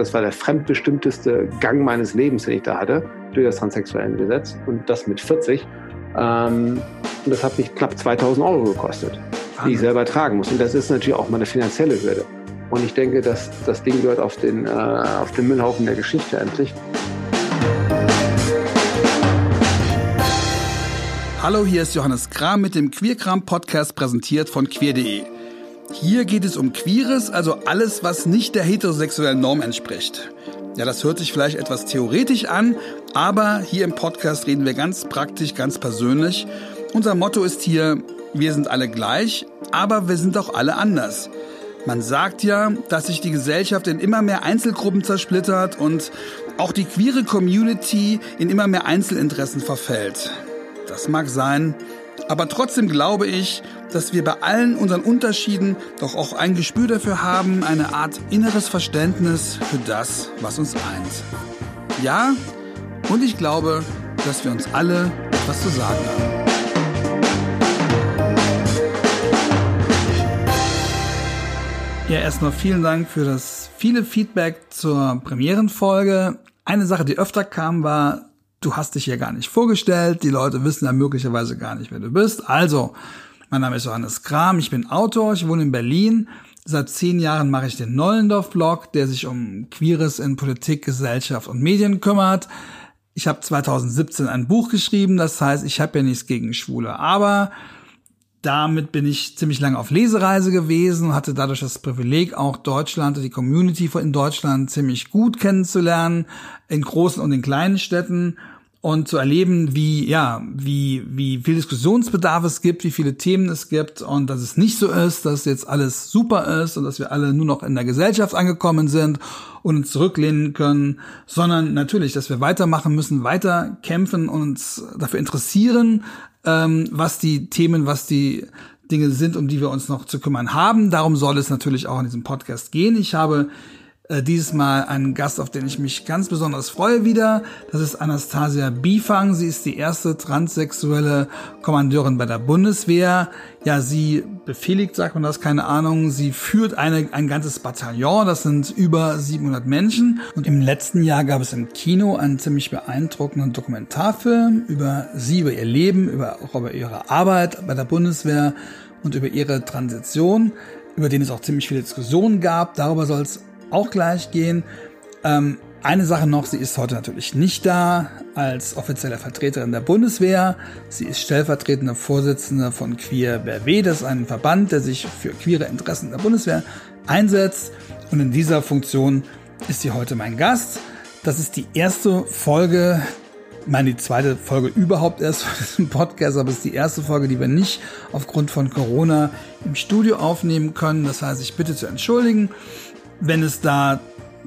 das war der fremdbestimmteste Gang meines Lebens, den ich da hatte, durch das Transsexuellengesetz und das mit 40. Ähm, und das hat mich knapp 2000 Euro gekostet, die ich selber tragen muss. Und das ist natürlich auch mal eine finanzielle Hürde. Und ich denke, dass das Ding gehört auf den, äh, auf den Müllhaufen der Geschichte endlich. Hallo, hier ist Johannes Kram mit dem Queerkram Podcast präsentiert von queer.de. Hier geht es um Queeres, also alles, was nicht der heterosexuellen Norm entspricht. Ja, das hört sich vielleicht etwas theoretisch an, aber hier im Podcast reden wir ganz praktisch, ganz persönlich. Unser Motto ist hier, wir sind alle gleich, aber wir sind auch alle anders. Man sagt ja, dass sich die Gesellschaft in immer mehr Einzelgruppen zersplittert und auch die queere Community in immer mehr Einzelinteressen verfällt. Das mag sein, aber trotzdem glaube ich, dass wir bei allen unseren Unterschieden doch auch ein Gespür dafür haben, eine Art inneres Verständnis für das, was uns eint. Ja, und ich glaube, dass wir uns alle etwas zu sagen haben. Ja, erstmal vielen Dank für das viele Feedback zur Premierenfolge. Eine Sache, die öfter kam, war, du hast dich ja gar nicht vorgestellt. Die Leute wissen ja möglicherweise gar nicht, wer du bist. Also, mein Name ist Johannes Kram, ich bin Autor, ich wohne in Berlin. Seit zehn Jahren mache ich den Nollendorf-Blog, der sich um Queeres in Politik, Gesellschaft und Medien kümmert. Ich habe 2017 ein Buch geschrieben, das heißt, ich habe ja nichts gegen Schwule, aber damit bin ich ziemlich lange auf Lesereise gewesen und hatte dadurch das Privileg, auch Deutschland und die Community in Deutschland ziemlich gut kennenzulernen, in großen und in kleinen Städten und zu erleben, wie, ja, wie, wie viel Diskussionsbedarf es gibt, wie viele Themen es gibt und dass es nicht so ist, dass jetzt alles super ist und dass wir alle nur noch in der Gesellschaft angekommen sind und uns zurücklehnen können, sondern natürlich, dass wir weitermachen müssen, weiter kämpfen und uns dafür interessieren, ähm, was die Themen, was die Dinge sind, um die wir uns noch zu kümmern haben. Darum soll es natürlich auch in diesem Podcast gehen. Ich habe äh, dieses Mal einen Gast, auf den ich mich ganz besonders freue wieder. Das ist Anastasia Bifang. Sie ist die erste transsexuelle Kommandeurin bei der Bundeswehr. Ja, sie befehligt, sagt man das, keine Ahnung. Sie führt eine, ein ganzes Bataillon. Das sind über 700 Menschen. Und im letzten Jahr gab es im Kino einen ziemlich beeindruckenden Dokumentarfilm über sie, über ihr Leben, über, auch über ihre Arbeit bei der Bundeswehr und über ihre Transition über den es auch ziemlich viele Diskussionen gab. Darüber soll es auch gleich gehen. Ähm, eine Sache noch, sie ist heute natürlich nicht da als offizielle Vertreterin der Bundeswehr. Sie ist stellvertretende Vorsitzende von Queer BRW, das ist ein Verband, der sich für queere Interessen der Bundeswehr einsetzt. Und in dieser Funktion ist sie heute mein Gast. Das ist die erste Folge, ich meine die zweite Folge überhaupt erst von diesem Podcast, aber es ist die erste Folge, die wir nicht aufgrund von Corona im Studio aufnehmen können. Das heißt, ich bitte zu entschuldigen wenn es da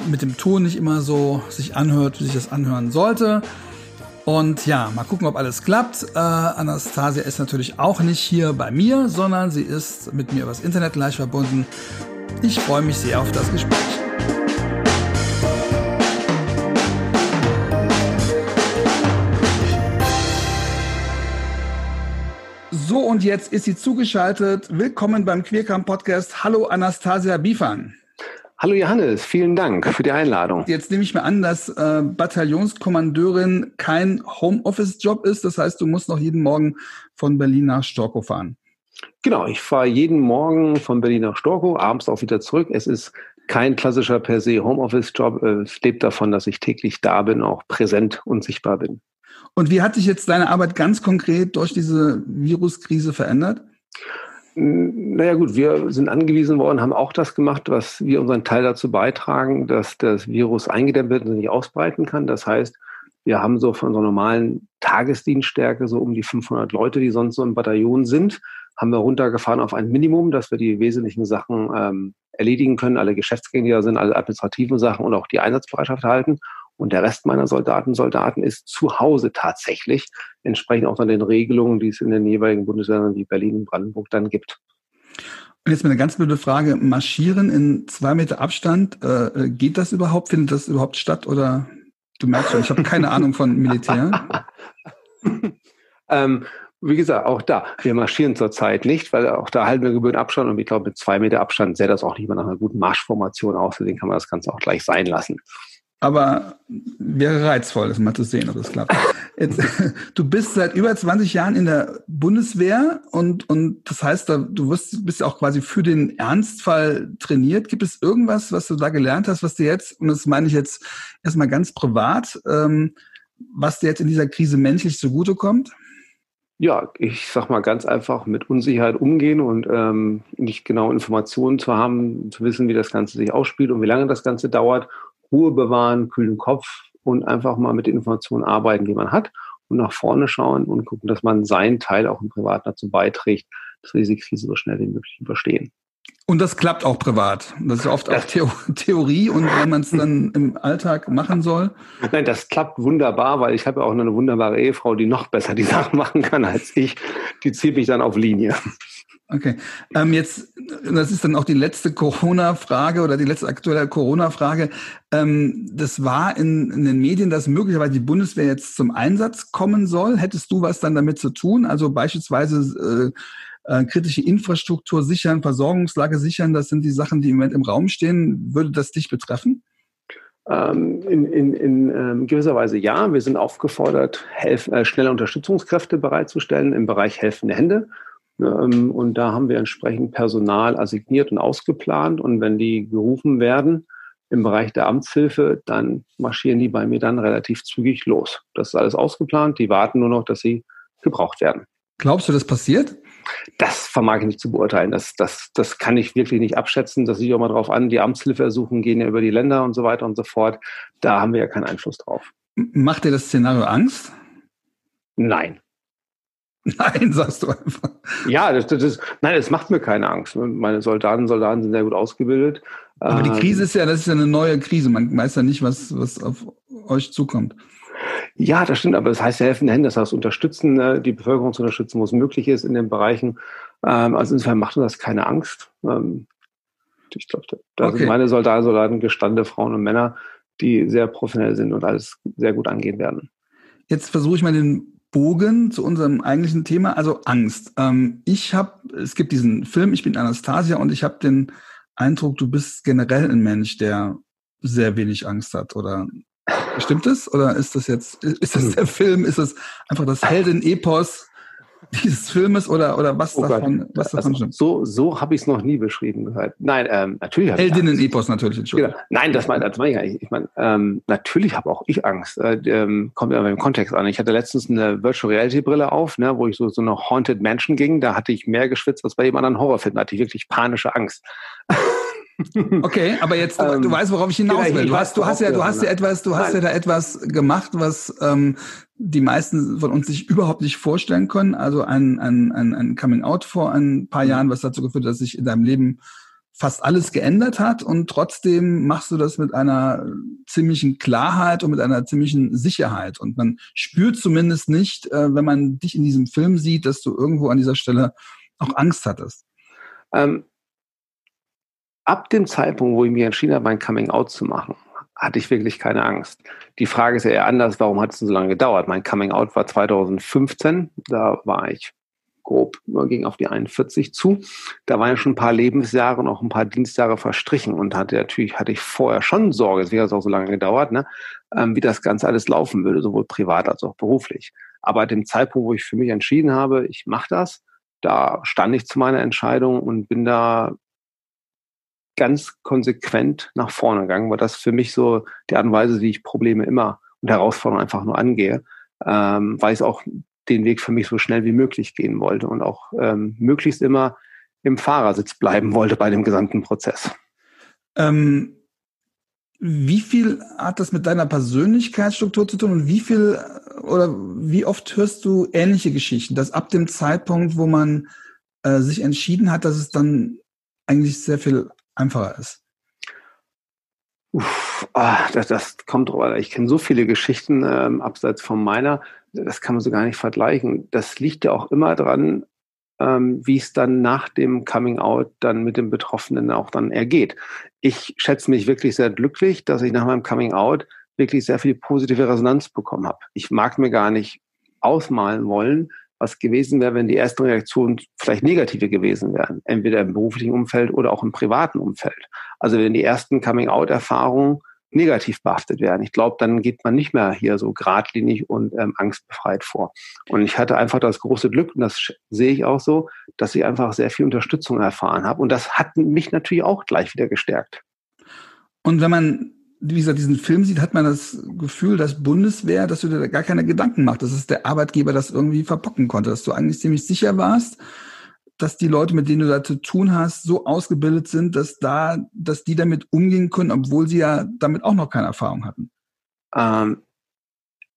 mit dem Ton nicht immer so sich anhört, wie sich das anhören sollte. Und ja, mal gucken, ob alles klappt. Äh, Anastasia ist natürlich auch nicht hier bei mir, sondern sie ist mit mir übers Internet gleich verbunden. Ich freue mich sehr auf das Gespräch. So, und jetzt ist sie zugeschaltet. Willkommen beim Queercamp Podcast. Hallo Anastasia Bifan. Hallo Johannes, vielen Dank für die Einladung. Jetzt nehme ich mir an, dass äh, Bataillonskommandeurin kein Homeoffice-Job ist. Das heißt, du musst noch jeden Morgen von Berlin nach Storkow fahren. Genau, ich fahre jeden Morgen von Berlin nach Storkow, abends auch wieder zurück. Es ist kein klassischer per se Homeoffice-Job. Es lebt davon, dass ich täglich da bin, auch präsent und sichtbar bin. Und wie hat sich jetzt deine Arbeit ganz konkret durch diese Viruskrise verändert? Naja gut, wir sind angewiesen worden, haben auch das gemacht, was wir unseren Teil dazu beitragen, dass das Virus eingedämmt wird und sich ausbreiten kann. Das heißt, wir haben so von unserer normalen Tagesdienststärke so um die 500 Leute, die sonst so im Bataillon sind, haben wir runtergefahren auf ein Minimum, dass wir die wesentlichen Sachen ähm, erledigen können, alle Geschäftsgänge, sind, alle administrativen Sachen und auch die Einsatzbereitschaft halten. Und der Rest meiner Soldaten, Soldaten ist zu Hause tatsächlich, entsprechend auch dann den Regelungen, die es in den jeweiligen Bundesländern wie Berlin und Brandenburg dann gibt. Und jetzt mal eine ganz blöde Frage. Marschieren in zwei Meter Abstand, äh, geht das überhaupt? Findet das überhaupt statt? Oder du merkst schon, ich habe keine Ahnung von Militär. ähm, Wie gesagt, auch da, wir marschieren zurzeit nicht, weil auch da halten wir Gebühren Abstand und ich glaube, mit zwei Meter Abstand sähe das auch nicht mehr nach einer guten Marschformation aus, deswegen kann man das Ganze auch gleich sein lassen. Aber wäre reizvoll, das mal zu sehen, ob das klappt. Jetzt, du bist seit über 20 Jahren in der Bundeswehr und, und das heißt, du wirst, bist auch quasi für den Ernstfall trainiert. Gibt es irgendwas, was du da gelernt hast, was dir jetzt, und das meine ich jetzt erstmal ganz privat, ähm, was dir jetzt in dieser Krise menschlich zugutekommt? Ja, ich sag mal ganz einfach mit Unsicherheit umgehen und ähm, nicht genau Informationen zu haben, zu wissen, wie das Ganze sich ausspielt und wie lange das Ganze dauert. Ruhe bewahren, kühlen Kopf und einfach mal mit den Informationen arbeiten, die man hat und nach vorne schauen und gucken, dass man seinen Teil auch im Privaten dazu beiträgt, dass wir diese Krise so schnell wie möglich überstehen. Und das klappt auch privat. Das ist oft auch Theo Theorie und wenn man es dann im Alltag machen soll. Nein, das klappt wunderbar, weil ich habe ja auch eine wunderbare Ehefrau, die noch besser die Sachen machen kann als ich. Die zieht mich dann auf Linie. Okay. Ähm, jetzt, das ist dann auch die letzte Corona-Frage oder die letzte aktuelle Corona-Frage. Ähm, das war in, in den Medien, dass möglicherweise die Bundeswehr jetzt zum Einsatz kommen soll. Hättest du was dann damit zu tun? Also beispielsweise äh, äh, kritische Infrastruktur sichern, Versorgungslage sichern, das sind die Sachen, die im Moment im Raum stehen. Würde das dich betreffen? Ähm, in, in, in ähm, gewisser Weise ja. Wir sind aufgefordert, helf, äh, schnelle Unterstützungskräfte bereitzustellen im Bereich helfende Hände. Ähm, und da haben wir entsprechend Personal assigniert und ausgeplant. Und wenn die gerufen werden im Bereich der Amtshilfe, dann marschieren die bei mir dann relativ zügig los. Das ist alles ausgeplant. Die warten nur noch, dass sie gebraucht werden. Glaubst du, das passiert? Das vermag ich nicht zu beurteilen. Das, das, das kann ich wirklich nicht abschätzen. Das sieht auch mal drauf an. Die Amtshilfeersuchen gehen ja über die Länder und so weiter und so fort. Da haben wir ja keinen Einfluss drauf. Macht dir das Szenario Angst? Nein. Nein, sagst du einfach. Ja, das, das, nein, es macht mir keine Angst. Meine Soldaten, Soldaten sind sehr gut ausgebildet. Aber die Krise ähm, ist ja, das ist ja eine neue Krise. Man weiß ja nicht, was, was auf euch zukommt. Ja, das stimmt, aber das heißt ja helfende Hände, das heißt unterstützen, ne, die Bevölkerung zu unterstützen, wo es möglich ist in den Bereichen. Ähm, also insofern macht uns das keine Angst. Ähm, ich glaube, da okay. sind meine Soldaten, Soldaten gestandene Frauen und Männer, die sehr professionell sind und alles sehr gut angehen werden. Jetzt versuche ich mal den Bogen zu unserem eigentlichen Thema, also Angst. Ähm, ich habe, es gibt diesen Film, ich bin Anastasia und ich habe den Eindruck, du bist generell ein Mensch, der sehr wenig Angst hat oder Stimmt es? Oder ist das jetzt, ist das der Film? Ist das einfach das Helden-Epos dieses Filmes oder, oder was oh davon, was davon also, stimmt? So, so habe ich es noch nie beschrieben gehört. Nein, ähm, natürlich habe Heldinnen-Epos natürlich, Entschuldigung. Genau. Nein, das meine das mein ich gar nicht. Ich meine, ähm, natürlich habe auch ich Angst. Äh, ähm, kommt immer im Kontext an. Ich hatte letztens eine Virtual Reality Brille auf, ne, wo ich so, so eine Haunted Mansion ging. Da hatte ich mehr geschwitzt als bei jedem anderen Horrorfilm. Da hatte ich wirklich panische Angst. Okay, aber jetzt du, ähm, weißt, worauf ich hinaus will. Du hast, du hast ja, du hast ja etwas, du hast ja da etwas gemacht, was ähm, die meisten von uns sich überhaupt nicht vorstellen können. Also ein, ein, ein, ein Coming Out vor ein paar mhm. Jahren, was dazu geführt hat, dass sich in deinem Leben fast alles geändert hat und trotzdem machst du das mit einer ziemlichen Klarheit und mit einer ziemlichen Sicherheit und man spürt zumindest nicht, äh, wenn man dich in diesem Film sieht, dass du irgendwo an dieser Stelle auch Angst hattest. Ähm, ab dem Zeitpunkt, wo ich mich entschieden habe, mein Coming Out zu machen, hatte ich wirklich keine Angst. Die Frage ist ja eher anders, warum hat es denn so lange gedauert? Mein Coming Out war 2015, da war ich grob, ging auf die 41 zu. Da waren ja schon ein paar Lebensjahre und auch ein paar Dienstjahre verstrichen und hatte natürlich, hatte ich vorher schon Sorge, deswegen hat es auch so lange gedauert, ne, ähm, wie das Ganze alles laufen würde, sowohl privat als auch beruflich. Aber dem Zeitpunkt, wo ich für mich entschieden habe, ich mache das, da stand ich zu meiner Entscheidung und bin da ganz konsequent nach vorne gegangen, weil das für mich so die Art und Weise, wie ich Probleme immer und Herausforderungen einfach nur angehe, ähm, weil ich auch den Weg für mich so schnell wie möglich gehen wollte und auch ähm, möglichst immer im Fahrersitz bleiben wollte bei dem gesamten Prozess. Ähm, wie viel hat das mit deiner Persönlichkeitsstruktur zu tun und wie viel oder wie oft hörst du ähnliche Geschichten, dass ab dem Zeitpunkt, wo man äh, sich entschieden hat, dass es dann eigentlich sehr viel einfacher ist? Uff, ah, das, das kommt drüber. Ich kenne so viele Geschichten ähm, abseits von meiner, das kann man so gar nicht vergleichen. Das liegt ja auch immer dran, ähm, wie es dann nach dem Coming Out dann mit dem Betroffenen auch dann ergeht. Ich schätze mich wirklich sehr glücklich, dass ich nach meinem Coming Out wirklich sehr viel positive Resonanz bekommen habe. Ich mag mir gar nicht ausmalen wollen, was gewesen wäre, wenn die ersten Reaktionen vielleicht negative gewesen wären, entweder im beruflichen Umfeld oder auch im privaten Umfeld. Also wenn die ersten Coming-out-Erfahrungen negativ behaftet werden. Ich glaube, dann geht man nicht mehr hier so geradlinig und ähm, angstbefreit vor. Und ich hatte einfach das große Glück, und das sehe ich auch so, dass ich einfach sehr viel Unterstützung erfahren habe. Und das hat mich natürlich auch gleich wieder gestärkt. Und wenn man wie gesagt, diesen Film sieht, hat man das Gefühl, dass Bundeswehr, dass du dir da gar keine Gedanken machst, dass es der Arbeitgeber das irgendwie verpocken konnte, dass du eigentlich ziemlich sicher warst, dass die Leute, mit denen du da zu tun hast, so ausgebildet sind, dass da, dass die damit umgehen können, obwohl sie ja damit auch noch keine Erfahrung hatten? Ähm,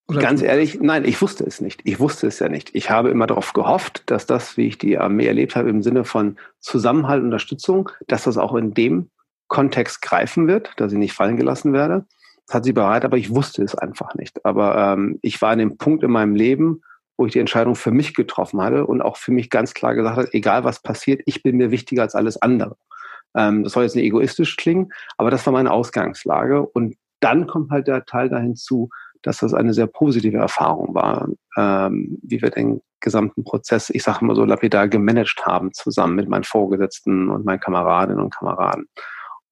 ganz ehrlich, nein, ich wusste es nicht. Ich wusste es ja nicht. Ich habe immer darauf gehofft, dass das, wie ich die Armee erlebt habe, im Sinne von Zusammenhalt, Unterstützung, dass das auch in dem Kontext greifen wird, dass ich nicht fallen gelassen werde. Das hat sie bereit, aber ich wusste es einfach nicht. Aber ähm, ich war an dem Punkt in meinem Leben, wo ich die Entscheidung für mich getroffen hatte und auch für mich ganz klar gesagt habe, egal was passiert, ich bin mir wichtiger als alles andere. Ähm, das soll jetzt nicht egoistisch klingen, aber das war meine Ausgangslage. Und dann kommt halt der Teil dahin zu, dass das eine sehr positive Erfahrung war, ähm, wie wir den gesamten Prozess, ich sage immer so lapidar, gemanagt haben, zusammen mit meinen Vorgesetzten und meinen Kameradinnen und Kameraden.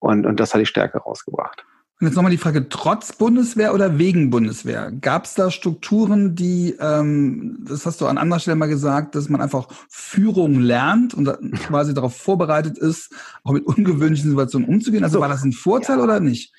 Und, und das hat die Stärke rausgebracht. Und jetzt nochmal die Frage, trotz Bundeswehr oder wegen Bundeswehr? Gab es da Strukturen, die, ähm, das hast du an anderer Stelle mal gesagt, dass man einfach Führung lernt und quasi darauf vorbereitet ist, auch mit ungewöhnlichen Situationen umzugehen? Also so, war das ein Vorteil ja. oder nicht?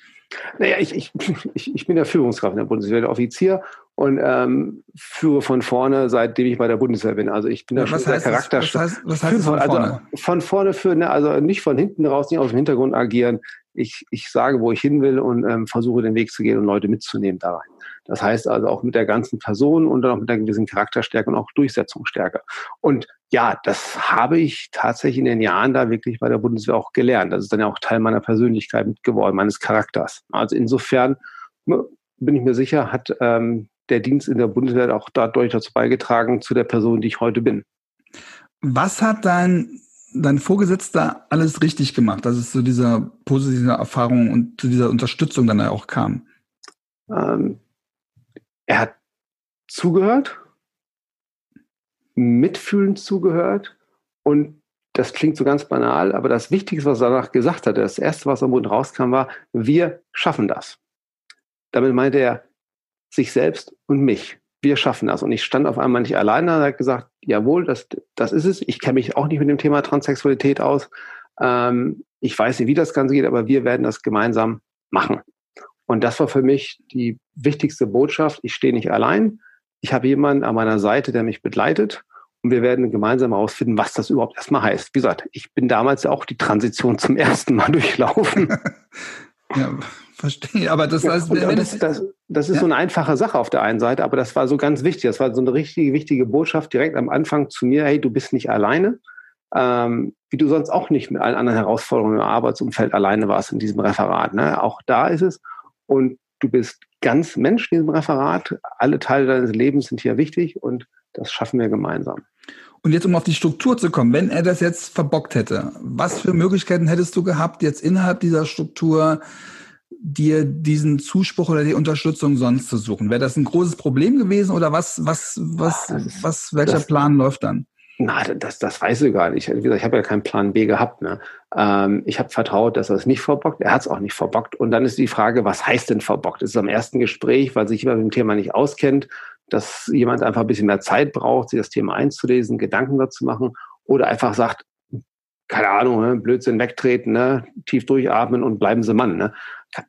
Naja, ich, ich, ich, ich bin der Führungskraft in der Bundeswehr, der Offizier und ähm, führe von vorne, seitdem ich bei der Bundeswehr bin. Also ich bin da ja, schon sehr charakterstark. Was heißt, was heißt von also vorne? Also von vorne führen, ne, also nicht von hinten raus, nicht aus dem Hintergrund agieren. Ich, ich sage, wo ich hin will und ähm, versuche den Weg zu gehen und Leute mitzunehmen da rein. Das heißt also auch mit der ganzen Person und dann auch mit einer gewissen Charakterstärke und auch Durchsetzungsstärke. Und ja, das habe ich tatsächlich in den Jahren da wirklich bei der Bundeswehr auch gelernt. Das ist dann ja auch Teil meiner Persönlichkeit geworden, meines Charakters. Also insofern ne, bin ich mir sicher, hat ähm, der Dienst in der Bundeswehr auch dadurch dazu beigetragen, zu der Person, die ich heute bin. Was hat dein, dein Vorgesetzter alles richtig gemacht, dass es zu dieser positiven Erfahrung und zu dieser Unterstützung dann auch kam? Ähm, er hat zugehört, mitfühlend zugehört und das klingt so ganz banal, aber das Wichtigste, was er danach gesagt hat, das erste, was am Mund rauskam, war, wir schaffen das. Damit meinte er sich selbst und mich. Wir schaffen das. Und ich stand auf einmal nicht alleine und hat gesagt, jawohl, das, das ist es. Ich kenne mich auch nicht mit dem Thema Transsexualität aus. Ähm, ich weiß nicht, wie das Ganze geht, aber wir werden das gemeinsam machen. Und das war für mich die wichtigste Botschaft. Ich stehe nicht allein. Ich habe jemanden an meiner Seite, der mich begleitet. Und wir werden gemeinsam herausfinden, was das überhaupt erstmal heißt. Wie gesagt, ich bin damals ja auch die Transition zum ersten Mal durchlaufen. ja, verstehe. Aber das heißt, ja, das, das, das, ist ja. so eine einfache Sache auf der einen Seite, aber das war so ganz wichtig. Das war so eine richtige, wichtige Botschaft direkt am Anfang zu mir. Hey, du bist nicht alleine. Ähm, wie du sonst auch nicht mit allen anderen Herausforderungen im Arbeitsumfeld alleine warst in diesem Referat. Ne? Auch da ist es und du bist ganz Mensch in diesem Referat. Alle Teile deines Lebens sind hier wichtig und das schaffen wir gemeinsam. Und jetzt, um auf die Struktur zu kommen, wenn er das jetzt verbockt hätte, was für Möglichkeiten hättest du gehabt, jetzt innerhalb dieser Struktur dir diesen Zuspruch oder die Unterstützung sonst zu suchen? Wäre das ein großes Problem gewesen oder was, was, was, was, welcher das, Plan läuft dann? Na, das, das weiß ich gar nicht. Wie gesagt, ich habe ja keinen Plan B gehabt. Ne? Ähm, ich habe vertraut, dass er es nicht verbockt. Er hat es auch nicht verbockt. Und dann ist die Frage, was heißt denn verbockt? Ist es am ersten Gespräch, weil sich jemand mit dem Thema nicht auskennt, dass jemand einfach ein bisschen mehr Zeit braucht, sich das Thema einzulesen, Gedanken dazu machen oder einfach sagt, keine Ahnung, ne, Blödsinn wegtreten, ne, tief durchatmen und bleiben Sie Mann. Ne?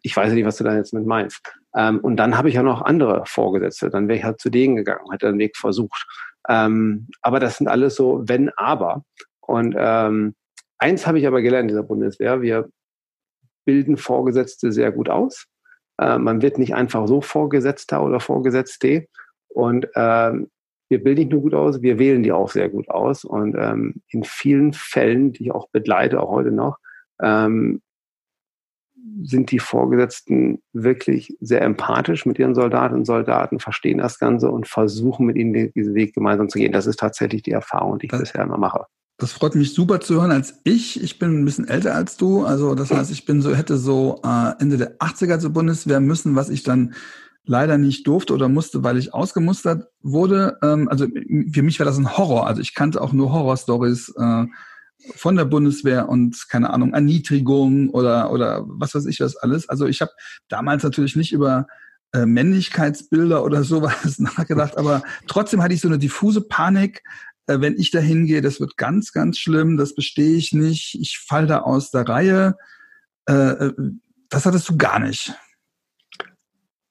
Ich weiß nicht, was du da jetzt mit meinst. Ähm, und dann habe ich ja noch andere Vorgesetzte. Dann wäre ich halt zu denen gegangen, hätte den Weg versucht. Ähm, aber das sind alles so wenn, aber. Und ähm, eins habe ich aber gelernt in dieser Bundeswehr, wir bilden Vorgesetzte sehr gut aus. Äh, man wird nicht einfach so Vorgesetzter oder Vorgesetzte. Und ähm, wir bilden nicht nur gut aus, wir wählen die auch sehr gut aus. Und ähm, in vielen Fällen, die ich auch begleite, auch heute noch, ähm, sind die Vorgesetzten wirklich sehr empathisch mit ihren Soldatinnen und Soldaten, verstehen das Ganze und versuchen mit ihnen diesen Weg gemeinsam zu gehen. Das ist tatsächlich die Erfahrung, die ich das, bisher immer mache. Das freut mich super zu hören als ich. Ich bin ein bisschen älter als du. Also das heißt, ich bin so, hätte so äh, Ende der 80er zur Bundeswehr müssen, was ich dann leider nicht durfte oder musste, weil ich ausgemustert wurde. Ähm, also für mich war das ein Horror. Also ich kannte auch nur Horrorstories äh, von der Bundeswehr und keine Ahnung Erniedrigung oder oder was weiß ich was alles. Also ich habe damals natürlich nicht über äh, Männlichkeitsbilder oder sowas nachgedacht, aber trotzdem hatte ich so eine diffuse Panik, äh, wenn ich da hingehe, das wird ganz, ganz schlimm, das bestehe ich nicht, ich fall da aus der Reihe. Äh, äh das hattest du gar nicht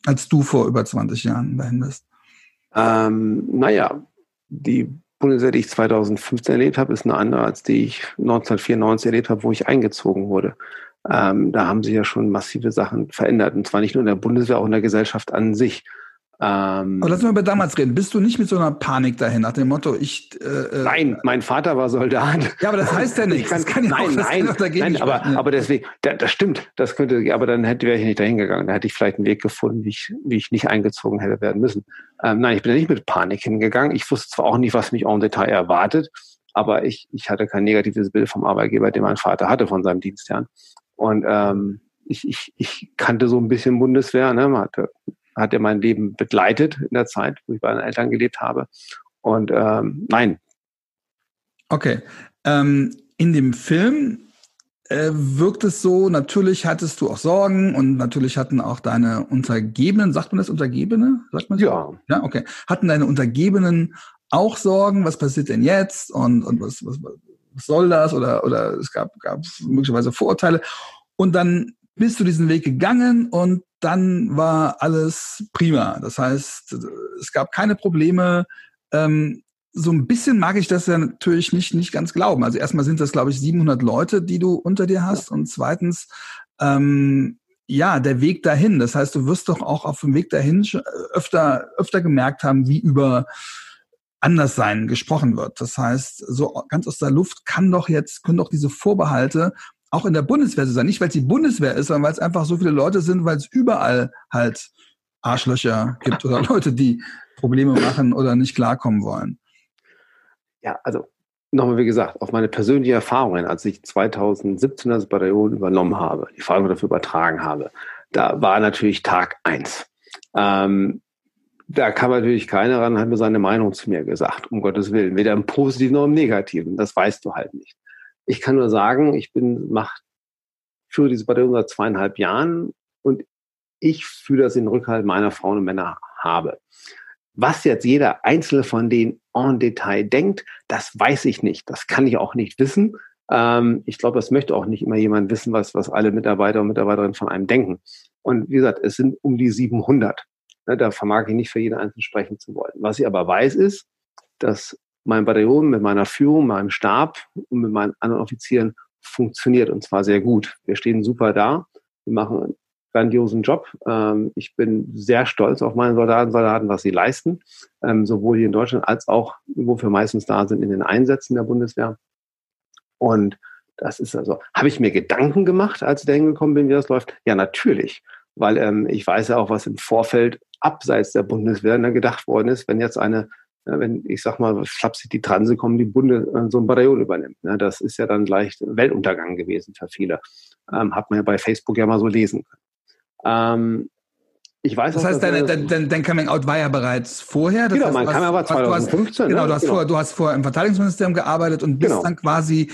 als du vor über 20 Jahren dahin bist? Ähm, naja, die Bundeswehr, die ich 2015 erlebt habe, ist eine andere, als die ich 1994 erlebt habe, wo ich eingezogen wurde. Ähm, da haben sich ja schon massive Sachen verändert. Und zwar nicht nur in der Bundeswehr, auch in der Gesellschaft an sich. Ähm, aber lass mal über damals reden. Bist du nicht mit so einer Panik dahin, nach dem Motto, ich. Äh, äh nein, mein Vater war Soldat. Ja, aber das heißt ja nichts. Das kann ja nein, auch, das nein, kann dagegen nein, aber, aber deswegen, da, das stimmt. Das könnte, aber dann hätte wäre ich nicht dahin gegangen. Da hätte ich vielleicht einen Weg gefunden, wie ich, wie ich nicht eingezogen hätte werden müssen. Ähm, nein, ich bin ja nicht mit Panik hingegangen. Ich wusste zwar auch nicht, was mich en Detail erwartet, aber ich, ich hatte kein negatives Bild vom Arbeitgeber, den mein Vater hatte von seinem Dienstherrn. Und ähm, ich, ich, ich kannte so ein bisschen Bundeswehr, ne? Man hatte hat er mein Leben begleitet in der Zeit, wo ich bei meinen Eltern gelebt habe. Und ähm, nein. Okay. Ähm, in dem Film äh, wirkt es so, natürlich hattest du auch Sorgen und natürlich hatten auch deine Untergebenen, sagt man das Untergebene? Sagt man das? Ja. Ja, okay. Hatten deine Untergebenen auch Sorgen, was passiert denn jetzt und, und was, was, was soll das oder, oder es gab, gab möglicherweise Vorurteile. Und dann bist du diesen Weg gegangen und dann war alles prima. Das heißt, es gab keine Probleme. Ähm, so ein bisschen mag ich das ja natürlich nicht, nicht ganz glauben. Also erstmal sind das, glaube ich, 700 Leute, die du unter dir hast. Und zweitens, ähm, ja, der Weg dahin. Das heißt, du wirst doch auch auf dem Weg dahin öfter, öfter gemerkt haben, wie über Anderssein gesprochen wird. Das heißt, so ganz aus der Luft kann doch jetzt, können doch diese Vorbehalte auch in der Bundeswehr zu sein. Nicht, weil es die Bundeswehr ist, sondern weil es einfach so viele Leute sind, weil es überall halt Arschlöcher gibt oder Leute, die Probleme machen oder nicht klarkommen wollen. Ja, also nochmal wie gesagt, auf meine persönliche Erfahrungen, als ich 2017 das Bataillon übernommen habe, die Verantwortung dafür übertragen habe, da war natürlich Tag eins. Ähm, da kam natürlich keiner ran, hat mir seine Meinung zu mir gesagt, um Gottes Willen, weder im Positiven noch im Negativen. Das weißt du halt nicht. Ich kann nur sagen, ich bin, mach, führe diese Bataillon seit zweieinhalb Jahren und ich fühle, dass ich den Rückhalt meiner Frauen und Männer habe. Was jetzt jeder einzelne von denen en Detail denkt, das weiß ich nicht. Das kann ich auch nicht wissen. Ähm, ich glaube, das möchte auch nicht immer jemand wissen, was, was alle Mitarbeiter und Mitarbeiterinnen von einem denken. Und wie gesagt, es sind um die 700. Ne, da vermag ich nicht für jeden Einzelnen sprechen zu wollen. Was ich aber weiß ist, dass mein Bataillon mit meiner Führung, meinem Stab und mit meinen anderen Offizieren funktioniert und zwar sehr gut. Wir stehen super da. Wir machen einen grandiosen Job. Ähm, ich bin sehr stolz auf meine Soldaten, Soldaten, was sie leisten, ähm, sowohl hier in Deutschland als auch, wo wir meistens da sind, in den Einsätzen der Bundeswehr. Und das ist also, habe ich mir Gedanken gemacht, als ich da hingekommen bin, wie das läuft? Ja, natürlich. Weil ähm, ich weiß ja auch, was im Vorfeld abseits der Bundeswehr gedacht worden ist, wenn jetzt eine wenn ich sag mal, flapsig die Transe kommen, die Bunde äh, so ein Bataillon übernimmt. Ne? Das ist ja dann leicht Weltuntergang gewesen für viele. Ähm, hat man ja bei Facebook ja mal so lesen können. Ähm, ich weiß das heißt, dein, dein, dein Coming Out war ja bereits vorher. Das genau, heißt, mein Coming Out war 2015. Du hast, genau, ne? du hast, genau. Vor, du hast vorher im Verteidigungsministerium gearbeitet und bist genau. dann quasi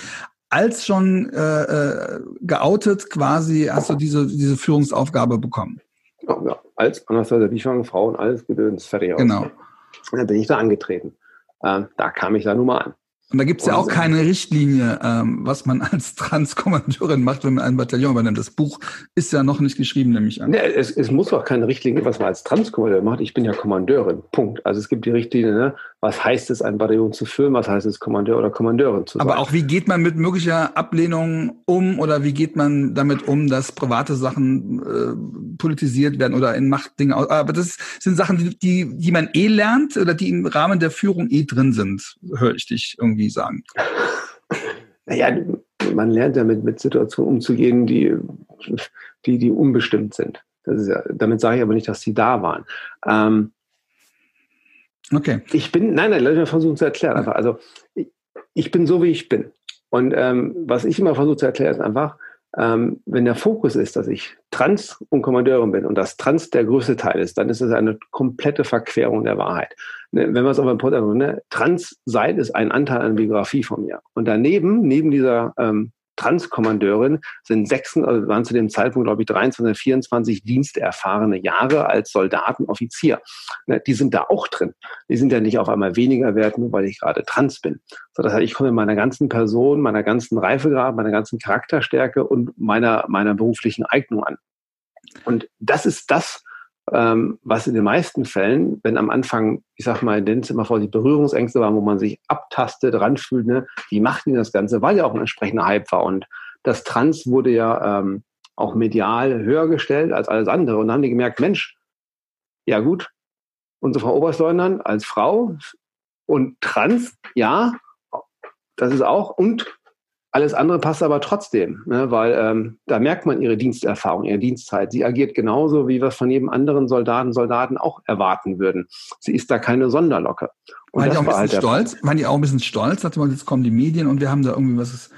als schon äh, äh, geoutet quasi hast du diese, diese Führungsaufgabe bekommen. Genau, ja. Als Anastassia Bischang, Frauen, alles Gedöns, fertig aus. Genau. Und dann bin ich da angetreten. Ähm, da kam ich da nun mal an. Und da gibt es ja auch keine Richtlinie, ähm, was man als Transkommandeurin macht, wenn man ein Bataillon übernimmt. Das Buch ist ja noch nicht geschrieben, nämlich an. Nee, es, es muss auch keine Richtlinie, was man als Transkommandeur macht. Ich bin ja Kommandeurin. Punkt. Also es gibt die Richtlinie, ne? was heißt es, ein Bataillon zu führen, was heißt es, Kommandeur oder Kommandeurin zu sein. Aber auch wie geht man mit möglicher Ablehnung um oder wie geht man damit um, dass private Sachen äh, politisiert werden oder in Machtdinge. Aber das sind Sachen, die, die, die man eh lernt oder die im Rahmen der Führung eh drin sind, höre ich dich irgendwie irgendwie sagen? Naja, man lernt ja mit, mit Situationen umzugehen, die, die, die unbestimmt sind. Ja, damit sage ich aber nicht, dass die da waren. Ähm, okay. Ich bin, nein, nein, lass mich versuchen zu erklären. Einfach. Also ich, ich, bin so, wie ich bin. Und ähm, was ich immer versuche zu erklären, ist einfach, ähm, wenn der Fokus ist, dass ich Trans und Kommandeurin bin und das Trans der größte Teil ist, dann ist es eine komplette Verquerung der Wahrheit. Ne, wenn wir es aber im Portal ne, Trans sein ist ein Anteil an Biografie von mir. Und daneben, neben dieser ähm, Transkommandeurin sind sechs, also waren zu dem Zeitpunkt, glaube ich, 23, 24 diensterfahrene Jahre als Soldatenoffizier. Ne, die sind da auch drin. Die sind ja nicht auf einmal weniger wert, nur weil ich gerade trans bin. So, das heißt, ich komme in meiner ganzen Person, meiner ganzen Reifegrad, meiner ganzen Charakterstärke und meiner, meiner beruflichen Eignung an. Und das ist das, ähm, was in den meisten Fällen, wenn am Anfang, ich sag mal, denn immer vor die Berührungsängste waren, wo man sich abtastet, ranfühlt, ne, wie macht denn das Ganze, weil ja auch ein entsprechender Hype war. Und das Trans wurde ja ähm, auch medial höher gestellt als alles andere. Und dann haben die gemerkt, Mensch, ja gut, unsere Frau Oberstleutnant als Frau und Trans, ja, das ist auch, und alles andere passt aber trotzdem, ne, weil ähm, da merkt man ihre Diensterfahrung, ihre Dienstzeit. Sie agiert genauso, wie wir es von jedem anderen Soldaten, Soldaten auch erwarten würden. Sie ist da keine Sonderlocke. Und waren die auch ein bisschen halt stolz? Waren die auch ein bisschen stolz? Dachte man, jetzt kommen die Medien und wir haben da irgendwie was ist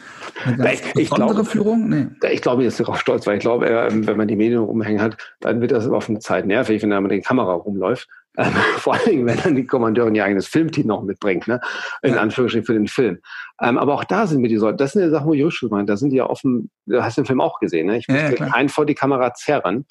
eine ganz ich, ich besondere glaube, Führung? Nee. Ich glaube, jetzt darauf stolz, weil ich glaube, wenn man die Medien rumhängen hat, dann wird das auf eine Zeit nervig, wenn da mit der Kamera rumläuft. Ähm, vor allen Dingen, wenn dann die Kommandeurin ihr eigenes Filmteam noch mitbringt, ne? in. Anführungsstrichen für den Film. Ähm, aber auch da sind mir die Leute, das sind ja Sachen, wo Juschu meint, da sind die ja offen, du hast den Film auch gesehen, ne? ich muss ja, ja, einen vor die Kamera zerren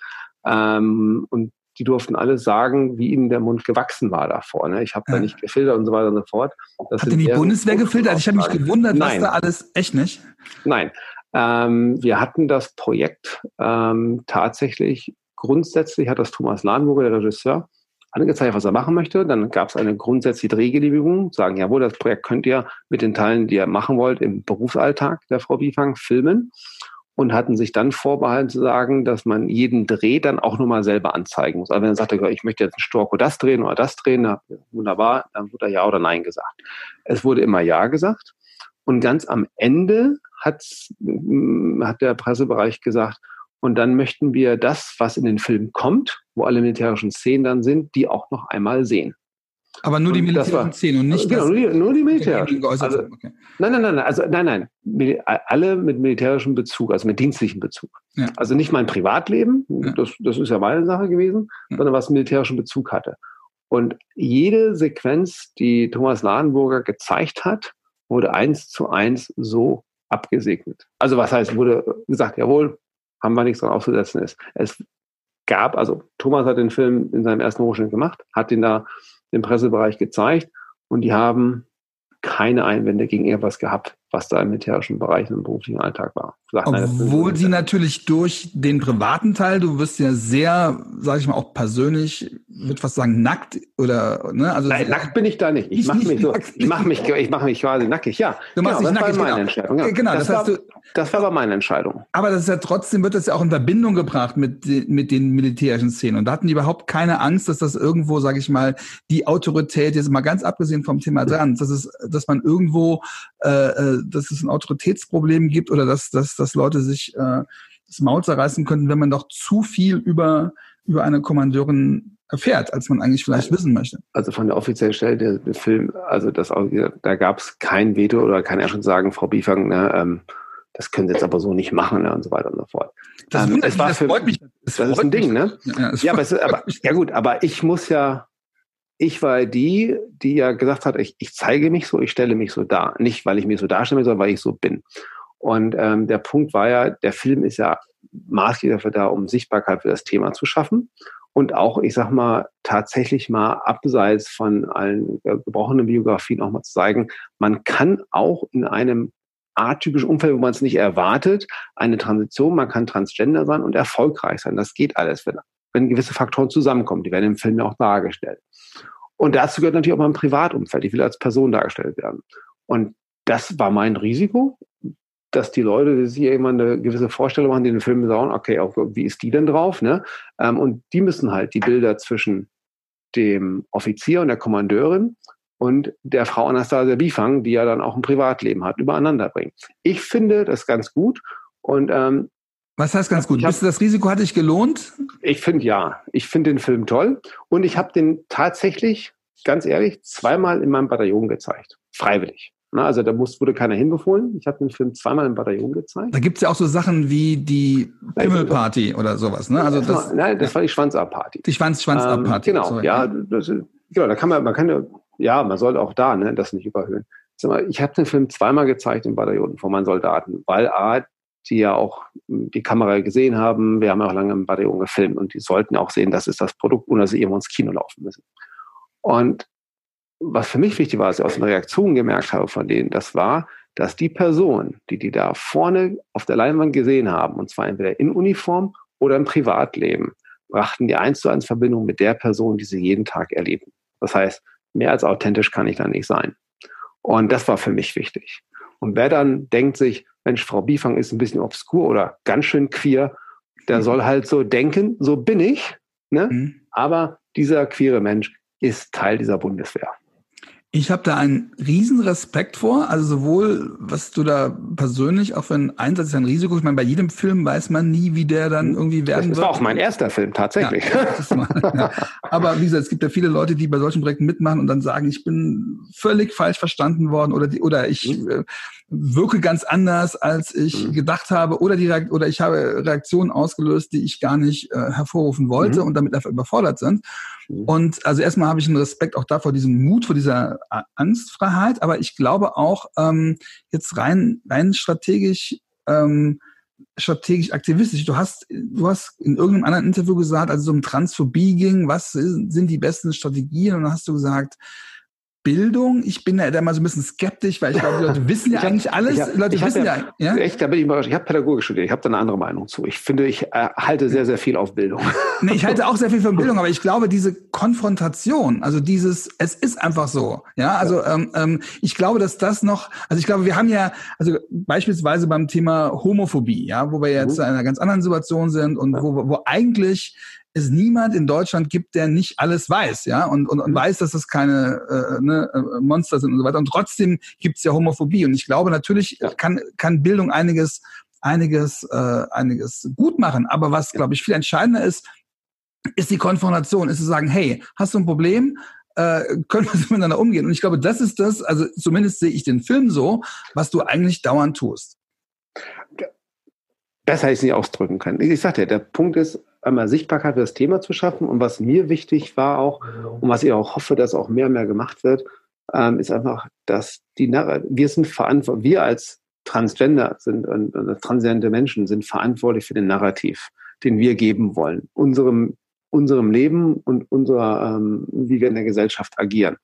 ähm, und die durften alle sagen, wie ihnen der Mund gewachsen war davor. Ne? Ich habe ja. da nicht gefiltert und so weiter und so fort. Das Hat denn die Bundeswehr gefiltert? Also ich habe mich gewundert, Nein. was da alles echt nicht. Nein. Ähm, wir hatten das Projekt ähm, tatsächlich grundsätzlich, hat das Thomas Lahnburger, der Regisseur, angezeigt, was er machen möchte. Dann gab es eine grundsätzliche Drehgenehmigung, sagen, jawohl, das Projekt könnt ihr mit den Teilen, die ihr machen wollt, im Berufsalltag der Frau Bifang filmen und hatten sich dann vorbehalten zu sagen, dass man jeden Dreh dann auch nochmal selber anzeigen muss. Also wenn er sagt, ich möchte jetzt ein Storko das drehen oder das drehen, wunderbar, dann wurde ja oder nein gesagt. Es wurde immer ja gesagt. Und ganz am Ende hat der Pressebereich gesagt, und dann möchten wir das, was in den Film kommt, wo alle militärischen Szenen dann sind, die auch noch einmal sehen. Aber nur die militärischen Szenen und nicht genau, nur die, nur die militärischen. Also, okay. Nein, nein, nein, also nein, nein, alle mit militärischem Bezug, also mit dienstlichem Bezug. Ja. Also nicht mein Privatleben, ja. das, das ist ja meine Sache gewesen, ja. sondern was militärischen Bezug hatte. Und jede Sequenz, die Thomas Ladenburger gezeigt hat, wurde eins zu eins so abgesegnet. Also was heißt, wurde gesagt, jawohl, haben wir nichts dran aufzusetzen ist. Es gab, also Thomas hat den Film in seinem ersten Hochschnitt gemacht, hat ihn da im Pressebereich gezeigt und die haben keine Einwände gegen irgendwas gehabt, was da im militärischen Bereich im beruflichen Alltag war. Sagt, Obwohl nein, sie natürlich durch den privaten Teil, du wirst ja sehr, sage ich mal, auch persönlich, würde fast sagen, nackt oder ne? Also nein, nackt bin ich da nicht. Ich mache mich so, ich mache mich, ich mache mich quasi nackig, ja. Du machst genau, dich nackig, meine genau. Entscheidung. Ja. Genau, das, das heißt, war, du, das war aber meine Entscheidung. Aber das ist ja trotzdem wird das ja auch in Verbindung gebracht mit mit den militärischen Szenen und da hatten die überhaupt keine Angst, dass das irgendwo, sage ich mal, die Autorität jetzt mal ganz abgesehen vom Thema Trans, dass es, dass man irgendwo äh, äh dass es ein Autoritätsproblem gibt oder dass, dass, dass Leute sich äh, das Maul zerreißen könnten, wenn man doch zu viel über, über eine Kommandeurin erfährt, als man eigentlich vielleicht wissen möchte. Also von der offiziellen Stelle der, der Film, also das, da gab es kein Veto oder kein Erschritt sagen, Frau Biefang, ne, ähm, das können Sie jetzt aber so nicht machen ne, und so weiter und so fort. Das, ähm, es war das für, freut mich. Das, das ist ein Ding, ne? Ja, ja aber, es, aber ja gut, aber ich muss ja ich war die, die ja gesagt hat, ich, ich zeige mich so, ich stelle mich so dar. Nicht, weil ich mich so darstelle, sondern weil ich so bin. Und ähm, der Punkt war ja, der Film ist ja maßgeblich dafür da, um Sichtbarkeit für das Thema zu schaffen. Und auch, ich sag mal, tatsächlich mal abseits von allen äh, gebrochenen Biografien auch mal zu zeigen, man kann auch in einem atypischen Umfeld, wo man es nicht erwartet, eine Transition, man kann Transgender sein und erfolgreich sein. Das geht alles, wenn, wenn gewisse Faktoren zusammenkommen. Die werden im Film ja auch dargestellt. Und dazu gehört natürlich auch mein Privatumfeld. Ich will als Person dargestellt werden. Und das war mein Risiko, dass die Leute die sich irgendwann eine gewisse Vorstellung machen, die den Film sagen, okay, wie ist die denn drauf? Ne? Ähm, und die müssen halt die Bilder zwischen dem Offizier und der Kommandeurin und der Frau Anastasia Bifang, die ja dann auch ein Privatleben hat, übereinander bringen. Ich finde das ganz gut und ähm, was heißt ganz gut? Hab, Bist du das Risiko hat dich gelohnt? Ich finde ja. Ich finde den Film toll und ich habe den tatsächlich, ganz ehrlich, zweimal in meinem Bataillon gezeigt. Freiwillig. Na, also da muss, wurde keiner hinbefohlen. Ich habe den Film zweimal im Bataillon gezeigt. Da gibt's ja auch so Sachen wie die Himmelparty oder sowas. Ne? Also das, nein, das war die Schwanzab-Party. Die Schwanz Schwanzab-Party. Ähm, genau, so, ja, das, genau, da kann man, man kann ja, ja, man sollte auch da ne, das nicht überhöhen. Ich habe den Film zweimal gezeigt im Bataillon von meinen Soldaten, weil A, die ja auch die Kamera gesehen haben. Wir haben auch lange im Bataillon gefilmt und die sollten auch sehen, das ist das Produkt, ohne dass sie irgendwo ins Kino laufen müssen. Und was für mich wichtig war, was ich aus den Reaktionen gemerkt habe von denen, das war, dass die Person, die die da vorne auf der Leinwand gesehen haben, und zwar entweder in Uniform oder im Privatleben, brachten die eins zu eins Verbindung mit der Person, die sie jeden Tag erleben. Das heißt, mehr als authentisch kann ich da nicht sein. Und das war für mich wichtig. Und wer dann denkt sich, Mensch, Frau Bifang ist ein bisschen obskur oder ganz schön queer, der soll halt so denken, so bin ich. Ne? Mhm. Aber dieser queere Mensch ist Teil dieser Bundeswehr. Ich habe da einen riesen Respekt vor, also sowohl was du da persönlich auch für einen Einsatz ist ein Risiko. Ich meine, bei jedem Film weiß man nie, wie der dann irgendwie werden wird. Das war auch mein erster Film tatsächlich. Ja, mal, ja. Aber wie gesagt, es gibt ja viele Leute, die bei solchen Projekten mitmachen und dann sagen, ich bin völlig falsch verstanden worden oder die, oder ich mhm. äh, wirke ganz anders, als ich mhm. gedacht habe, oder die oder ich habe Reaktionen ausgelöst, die ich gar nicht äh, hervorrufen wollte mhm. und damit einfach überfordert sind. Mhm. Und also erstmal habe ich einen Respekt auch davor, diesen Mut, vor dieser Angstfreiheit, aber ich glaube auch ähm, jetzt rein, rein strategisch, ähm, strategisch aktivistisch. Du hast, du hast in irgendeinem anderen Interview gesagt, als es um Transphobie ging, was sind die besten Strategien? Und dann hast du gesagt, Bildung. Ich bin ja da mal so ein bisschen skeptisch, weil ich glaube, die Leute wissen ja eigentlich alles. Hab, Leute wissen ja, ja, Echt, da bin ich überrascht. Ich habe Pädagogik studiert. Ich habe da eine andere Meinung zu. Ich finde, ich äh, halte sehr, sehr viel auf Bildung. Nee, ich halte auch sehr viel von Bildung, aber ich glaube, diese Konfrontation, also dieses, es ist einfach so. Ja, also ja. Ähm, ähm, ich glaube, dass das noch, also ich glaube, wir haben ja, also beispielsweise beim Thema Homophobie, ja, wo wir jetzt mhm. in einer ganz anderen Situation sind und ja. wo, wo eigentlich es niemand in Deutschland gibt, der nicht alles weiß, ja, und, und, und mhm. weiß, dass das keine äh, ne, äh, Monster sind und so weiter. Und trotzdem gibt es ja Homophobie. Und ich glaube, natürlich kann, kann Bildung einiges, einiges, äh, einiges gut machen. Aber was, glaube ich, viel entscheidender ist, ist die Konfrontation, ist zu sagen, hey, hast du ein Problem? Äh, können wir miteinander umgehen? Und ich glaube, das ist das, also zumindest sehe ich den Film so, was du eigentlich dauernd tust. Besser hätte ich es nicht ausdrücken können. Ich sagte ja, der Punkt ist, einmal Sichtbarkeit für das Thema zu schaffen. Und was mir wichtig war auch, und was ich auch hoffe, dass auch mehr und mehr gemacht wird, ähm, ist einfach, dass die wir sind verantwortlich, wir als Transgender sind und, und transgender Menschen sind verantwortlich für den Narrativ, den wir geben wollen, unserem unserem Leben und unserer, ähm, wie wir in der Gesellschaft agieren.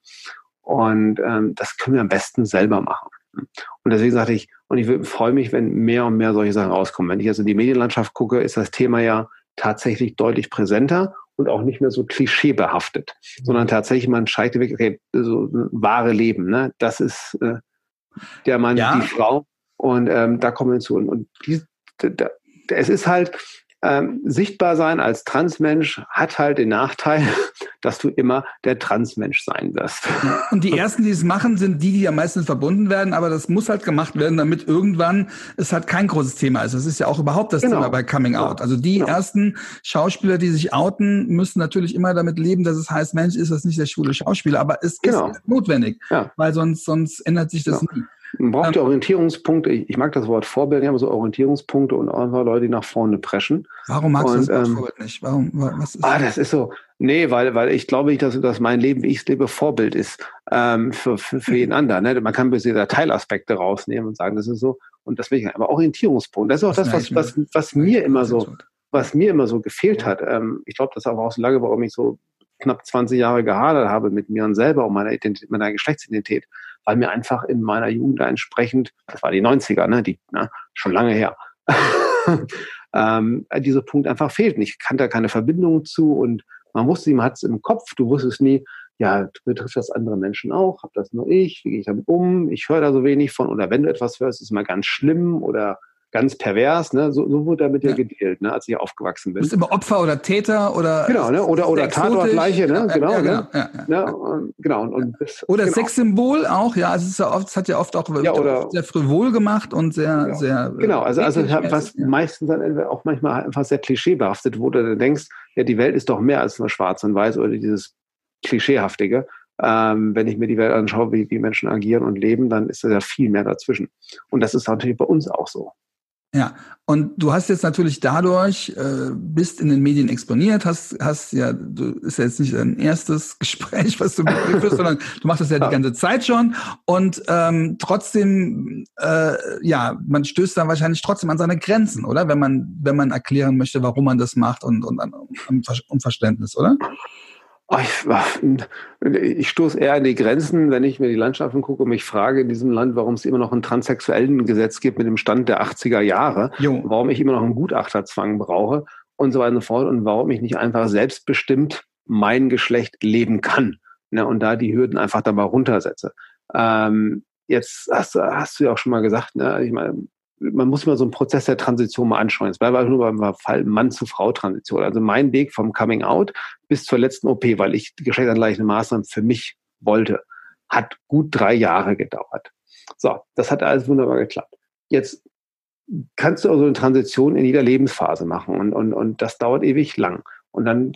Und ähm, das können wir am besten selber machen. Und deswegen sagte ich, und ich freue mich, wenn mehr und mehr solche Sachen rauskommen. Wenn ich jetzt in die Medienlandschaft gucke, ist das Thema ja tatsächlich deutlich präsenter und auch nicht mehr so klischeebehaftet, mhm. sondern tatsächlich man scheint wirklich, okay, so wahre Leben, ne? Das ist äh, der Mann, ja. die Frau und ähm, da kommen wir zu. Und, und die, da, es ist halt, ähm, sichtbar sein als Transmensch hat halt den Nachteil, dass du immer der Transmensch sein wirst. Und die ersten, die es machen, sind die, die am meisten verbunden werden, aber das muss halt gemacht werden, damit irgendwann es halt kein großes Thema ist. Das ist ja auch überhaupt das genau. Thema bei Coming genau. Out. Also die genau. ersten Schauspieler, die sich outen, müssen natürlich immer damit leben, dass es heißt, Mensch, ist das nicht der schwule Schauspieler, aber es genau. ist notwendig, ja. weil sonst, sonst ändert sich das nie. Man braucht ja Orientierungspunkte. Ich, ich, mag das Wort Vorbild, aber so Orientierungspunkte und einfach Leute, die nach vorne preschen. Warum magst und, du das Wort ähm, Vorbild nicht? Warum, was ist ah, das ist so. Nee, weil, weil ich glaube nicht, dass, dass mein Leben, wie ich es lebe, Vorbild ist ähm, für, für, für jeden anderen. Ne? Man kann bis jeder Teilaspekte rausnehmen und sagen, das ist so. Und deswegen, aber Orientierungspunkt. Das ist auch das, was, was, was mir immer so, was mir immer so gefehlt hat. Ähm, ich glaube, das ist aber auch so lange, warum ich so knapp 20 Jahre gehadert habe mit mir und selber und meiner, Identität, meiner Geschlechtsidentität weil mir einfach in meiner Jugend entsprechend, das war die 90er, ne, die, ne, schon lange her, ähm, dieser Punkt einfach fehlten. Ich kannte keine Verbindung zu und man wusste, man hat es im Kopf, du wusstest nie, ja, betrifft das andere Menschen auch, hab das nur ich, wie gehe ich damit um, ich höre da so wenig von oder wenn du etwas hörst, ist immer ganz schlimm oder ganz pervers, ne? So, so wurde damit ja, ja gedealt, ne? als ich aufgewachsen bin. Du bist immer Opfer oder Täter oder genau, ne? Oder oder Tatortleiche, ne? Genau, ja, genau, ne? Ja. Ne? Und, genau. Und, das, oder genau. Sexsymbol auch, ja. Also es ist ja oft, es hat ja oft auch oder, sehr frivol gemacht und sehr, sehr. Genau, also also was meistens dann auch manchmal einfach sehr klischeebehaftet wurde, du denkst, ja, die Welt ist doch mehr als nur Schwarz und Weiß oder dieses klischeehaftige. Ähm, wenn ich mir die Welt anschaue, wie, wie Menschen agieren und leben, dann ist da ja viel mehr dazwischen. Und das ist natürlich bei uns auch so. Ja, und du hast jetzt natürlich dadurch, äh, bist in den Medien exponiert, hast, hast ja, du ist ja jetzt nicht dein erstes Gespräch, was du führst, sondern du machst das ja, ja die ganze Zeit schon. Und ähm, trotzdem, äh, ja, man stößt dann wahrscheinlich trotzdem an seine Grenzen, oder? Wenn man, wenn man erklären möchte, warum man das macht und, und, und, und Verständnis, oder? Ich, ich stoße eher an die Grenzen, wenn ich mir die Landschaften gucke und mich frage in diesem Land, warum es immer noch ein transsexuellen Gesetz gibt mit dem Stand der 80er Jahre, jo. warum ich immer noch einen Gutachterzwang brauche und so weiter und so fort und warum ich nicht einfach selbstbestimmt mein Geschlecht leben kann ne, und da die Hürden einfach dabei runtersetze. Ähm, jetzt hast du, hast du ja auch schon mal gesagt, ne, ich meine, man muss mal so einen Prozess der Transition mal anschauen. Jetzt bleibe ich nur beim Fall Mann-zu-Frau-Transition. Also mein Weg vom Coming Out bis zur letzten OP, weil ich geschlechtsangleichende Maßnahmen für mich wollte, hat gut drei Jahre gedauert. So, das hat alles wunderbar geklappt. Jetzt kannst du also eine Transition in jeder Lebensphase machen und, und, und das dauert ewig lang. Und dann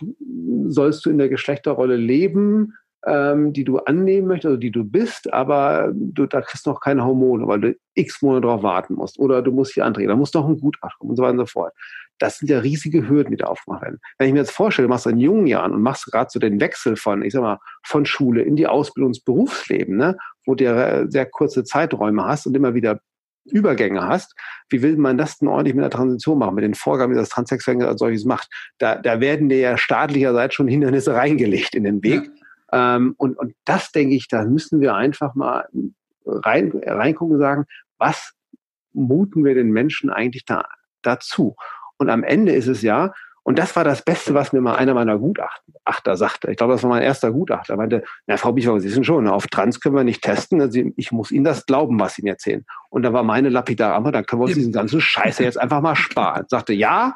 sollst du in der Geschlechterrolle leben, ähm, die du annehmen möchtest, also die du bist, aber du, da kriegst noch keine Hormone, weil du x Monate darauf warten musst. Oder du musst hier antreten, da musst du noch ein Gutachten und so weiter und so fort. Das sind ja riesige Hürden, die da aufgemacht werden. Wenn ich mir jetzt vorstelle, du machst in jungen Jahren und machst gerade so den Wechsel von, ich sag mal, von Schule in die Ausbildung ins Berufsleben, ne, wo du sehr kurze Zeiträume hast und immer wieder Übergänge hast, wie will man das denn ordentlich mit der Transition machen, mit den Vorgaben, die das Transsexuelle als solches macht? Da, da werden dir ja staatlicherseits schon Hindernisse reingelegt in den Weg. Ja. Ähm, und, und das denke ich, da müssen wir einfach mal rein, reingucken und sagen, was muten wir den Menschen eigentlich da, dazu? Und am Ende ist es ja, und das war das Beste, was mir mal einer meiner Gutachter sagte. Ich glaube, das war mein erster Gutachter. Er meinte, na, Frau Bichauer, Sie sind schon, auf Trans können wir nicht testen. Also ich muss Ihnen das glauben, was Sie mir erzählen. Und da war meine lapidare dann können wir uns diesen ganzen Scheiße jetzt einfach mal sparen. Sagte, ja,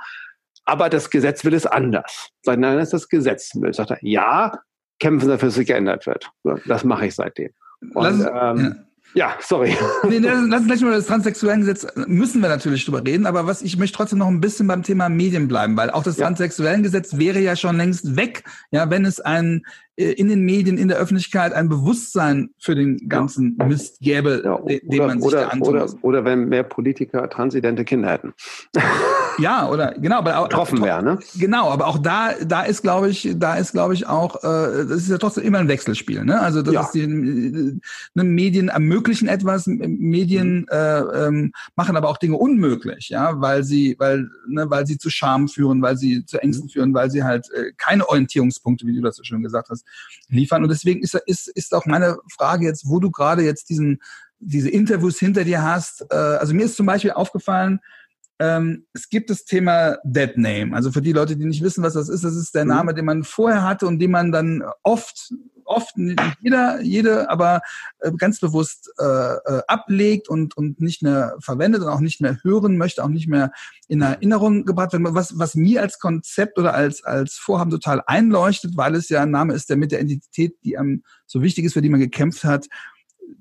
aber das Gesetz will es anders. Sagt, nein, das ist das Gesetz. Sagte, ja, kämpfen dafür, dass es geändert wird. Das mache ich seitdem. Und, Lass, ähm, ja. Ja, sorry. Nee, lass uns gleich mal das Transsexuellengesetz, müssen wir natürlich drüber reden, aber was ich möchte trotzdem noch ein bisschen beim Thema Medien bleiben, weil auch das ja. Transsexuellengesetz wäre ja schon längst weg, ja, wenn es ein äh, in den Medien, in der Öffentlichkeit ein Bewusstsein für den ganzen. Mist gäbe, ja, den, oder, man sich oder, da antun oder, oder wenn mehr Politiker transidente Kinder hätten. Ja, oder genau, aber auch, getroffen wäre, ne? Genau, aber auch da, da ist, glaube ich, da ist, glaube ich, auch, äh, das ist ja trotzdem immer ein Wechselspiel, ne? Also das ja. ist die ne, Medien ermöglichen etwas, Medien mhm. äh, ähm, machen aber auch Dinge unmöglich, ja, weil sie, weil, ne, weil sie zu Scham führen, weil sie zu Ängsten mhm. führen, weil sie halt äh, keine Orientierungspunkte, wie du das so schön gesagt hast, liefern. Und deswegen ist, ist, ist auch meine Frage jetzt, wo du gerade jetzt diesen, diese Interviews hinter dir hast. Äh, also mir ist zum Beispiel aufgefallen, ähm, es gibt das Thema Dead Name. Also für die Leute, die nicht wissen, was das ist, das ist der mhm. Name, den man vorher hatte und den man dann oft, oft nicht jeder, jede, aber äh, ganz bewusst äh, äh, ablegt und, und nicht mehr verwendet und auch nicht mehr hören möchte, auch nicht mehr in Erinnerung gebracht wird. Was, was mir als Konzept oder als, als Vorhaben total einleuchtet, weil es ja ein Name ist, der mit der Identität, die einem so wichtig ist, für die man gekämpft hat,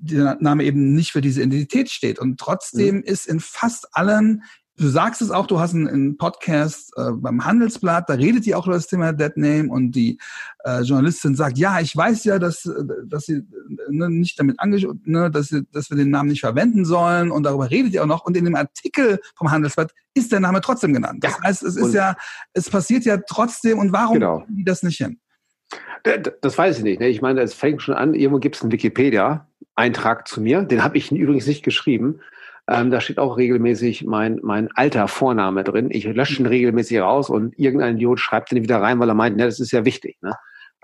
der Name eben nicht für diese Identität steht. Und trotzdem mhm. ist in fast allen Du sagst es auch, du hast einen, einen Podcast äh, beim Handelsblatt, da redet ihr auch über das Thema Dead Name und die äh, Journalistin sagt, ja, ich weiß ja, dass, dass sie ne, nicht damit angeschaut, ne, dass, sie, dass wir den Namen nicht verwenden sollen und darüber redet ihr auch noch. Und in dem Artikel vom Handelsblatt ist der Name trotzdem genannt. Das ja. heißt, es ist ja, es passiert ja trotzdem und warum genau. die das nicht hin? Das weiß ich nicht. Ne? Ich meine, es fängt schon an, irgendwo gibt es einen Wikipedia-Eintrag zu mir, den habe ich übrigens nicht geschrieben. Ähm, da steht auch regelmäßig mein, mein alter Vorname drin. Ich lösche ihn regelmäßig raus und irgendein Idiot schreibt den wieder rein, weil er meint, ne, das ist ja wichtig. Ne?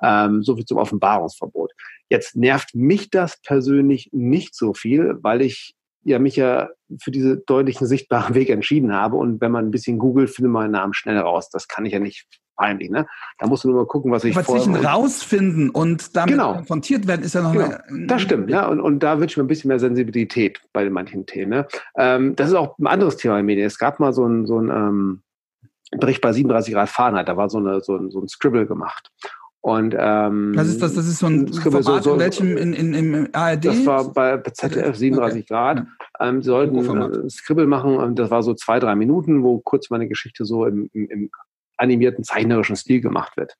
Ähm, so viel zum Offenbarungsverbot. Jetzt nervt mich das persönlich nicht so viel, weil ich ja mich ja für diese deutlichen sichtbaren Weg entschieden habe. Und wenn man ein bisschen googelt, findet man meinen Namen schnell raus. Das kann ich ja nicht peinlich, ne? Da musst du nur mal gucken, was ich Aber zwischen rausfinden und damit genau. konfrontiert werden, ist ja noch genau. eine, Das stimmt, ja. Und, und da wünsche ich mir ein bisschen mehr Sensibilität bei manchen Themen. Ne? Ähm, das ist auch ein anderes Thema in Medien. Es gab mal so ein, so ein ähm, Bericht bei 37 Grad Fahrenheit, da war so, eine, so, ein, so ein Scribble gemacht. Und ähm, was ist das? Das ist so ein Scribble, Format, so, so, in welchem in, in, im ARD? Das war bei ZDF 37 okay. Grad. Ja. Ähm, sie sollten äh, Scribble machen. Das war so zwei, drei Minuten, wo kurz meine Geschichte so im, im, im animierten, zeichnerischen Stil gemacht wird.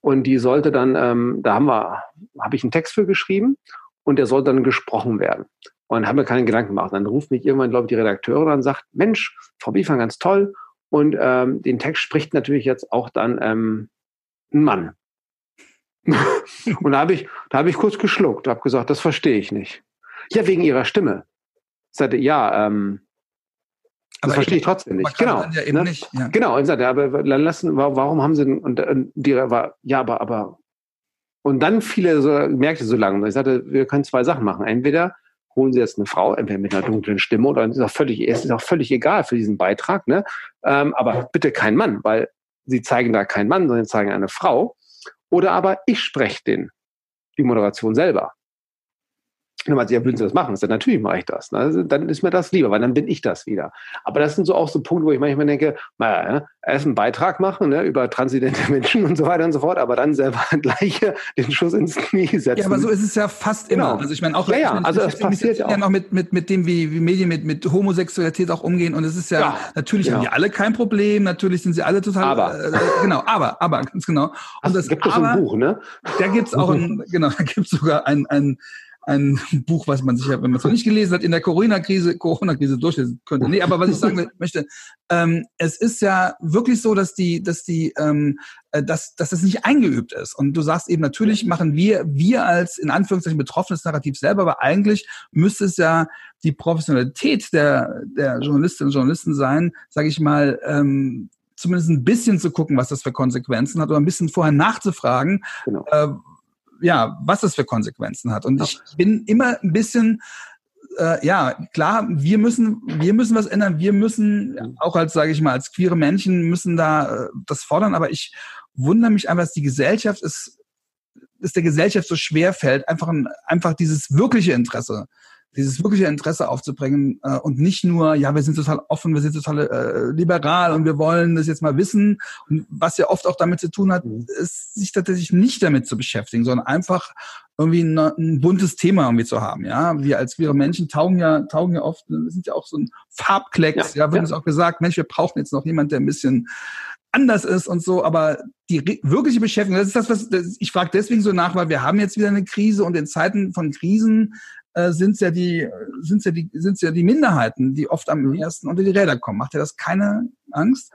Und die sollte dann, ähm, da haben wir, habe ich einen Text für geschrieben und der soll dann gesprochen werden. Und haben mir keine Gedanken gemacht. Dann ruft mich irgendwann, glaube ich, die Redakteurin und sagt, Mensch, Frau Biefang, ganz toll. Und ähm, den Text spricht natürlich jetzt auch dann ähm, ein Mann. und da habe ich, da habe ich kurz geschluckt, habe gesagt, das verstehe ich nicht. Ja, wegen ihrer Stimme. Ich sagte, ja, ähm, das aber verstehe ich trotzdem nicht. Genau. Ja ne? nicht, ja. Genau. Und sagte, aber lassen, warum haben sie denn, und, und die war, ja, aber, aber, und dann viele so, merkte so lange, ich sagte, wir können zwei Sachen machen. Entweder holen Sie jetzt eine Frau, entweder mit einer dunklen Stimme oder ist auch völlig, es ist auch völlig egal für diesen Beitrag, ne? Ähm, aber bitte kein Mann, weil Sie zeigen da keinen Mann, sondern zeigen eine Frau. Oder aber ich spreche den, die Moderation selber. Und man ja, würden Sie das machen? Dann natürlich mache ich das. Ne? Dann ist mir das lieber, weil dann bin ich das wieder. Aber das sind so auch so Punkte, wo ich manchmal denke, naja, ne? erst einen Beitrag machen ne? über transidente Menschen und so weiter und so fort, aber dann selber gleich den Schuss ins Knie setzen. Ja, aber so ist es ja fast immer. Genau. Also ich meine auch, ja, ja, ich meine, also es passiert ja auch. noch mit, mit, mit dem, wie, wie Medien mit, mit Homosexualität auch umgehen. Und es ist ja, ja natürlich genau. haben die alle kein Problem, natürlich sind sie alle total. Aber. Äh, genau, aber, aber, ganz genau. Und also, das gibt es ein Buch, ne? Da gibt's auch ein, genau, da gibt's sogar ein, ein ein Buch, was man sich, wenn man es noch nicht gelesen hat, in der Corona-Krise, Corona-Krise durchlesen könnte. Nee, aber was ich sagen möchte, ähm, es ist ja wirklich so, dass die, dass die, ähm, äh, dass, dass das nicht eingeübt ist. Und du sagst eben, natürlich machen wir, wir als in Anführungszeichen betroffenes Narrativ selber, aber eigentlich müsste es ja die Professionalität der, der Journalistinnen und Journalisten sein, sage ich mal, ähm, zumindest ein bisschen zu gucken, was das für Konsequenzen hat, oder ein bisschen vorher nachzufragen, genau. äh, ja, was das für Konsequenzen hat. Und ich bin immer ein bisschen äh, ja, klar, wir müssen, wir müssen was ändern. Wir müssen auch als, sage ich mal, als queere Menschen müssen da äh, das fordern. Aber ich wundere mich einfach, dass die Gesellschaft ist, dass der Gesellschaft so schwer fällt, einfach, einfach dieses wirkliche Interesse dieses wirkliche Interesse aufzubringen äh, und nicht nur, ja, wir sind total offen, wir sind total äh, liberal und wir wollen das jetzt mal wissen. Und was ja oft auch damit zu tun hat, mhm. ist sich tatsächlich nicht damit zu beschäftigen, sondern einfach irgendwie ein, ein buntes Thema irgendwie zu haben. Ja, wir als queere Menschen taugen ja, taugen ja oft, wir sind ja auch so ein Farbklecks. Ja, ja wird uns auch gesagt, Mensch, wir brauchen jetzt noch jemand, der ein bisschen anders ist und so, aber die wirkliche Beschäftigung, das ist das, was das, ich frage deswegen so nach, weil wir haben jetzt wieder eine Krise und in Zeiten von Krisen äh, sind ja die sind ja die sind ja die Minderheiten, die oft am mhm. ersten unter die Räder kommen. Macht dir das keine Angst?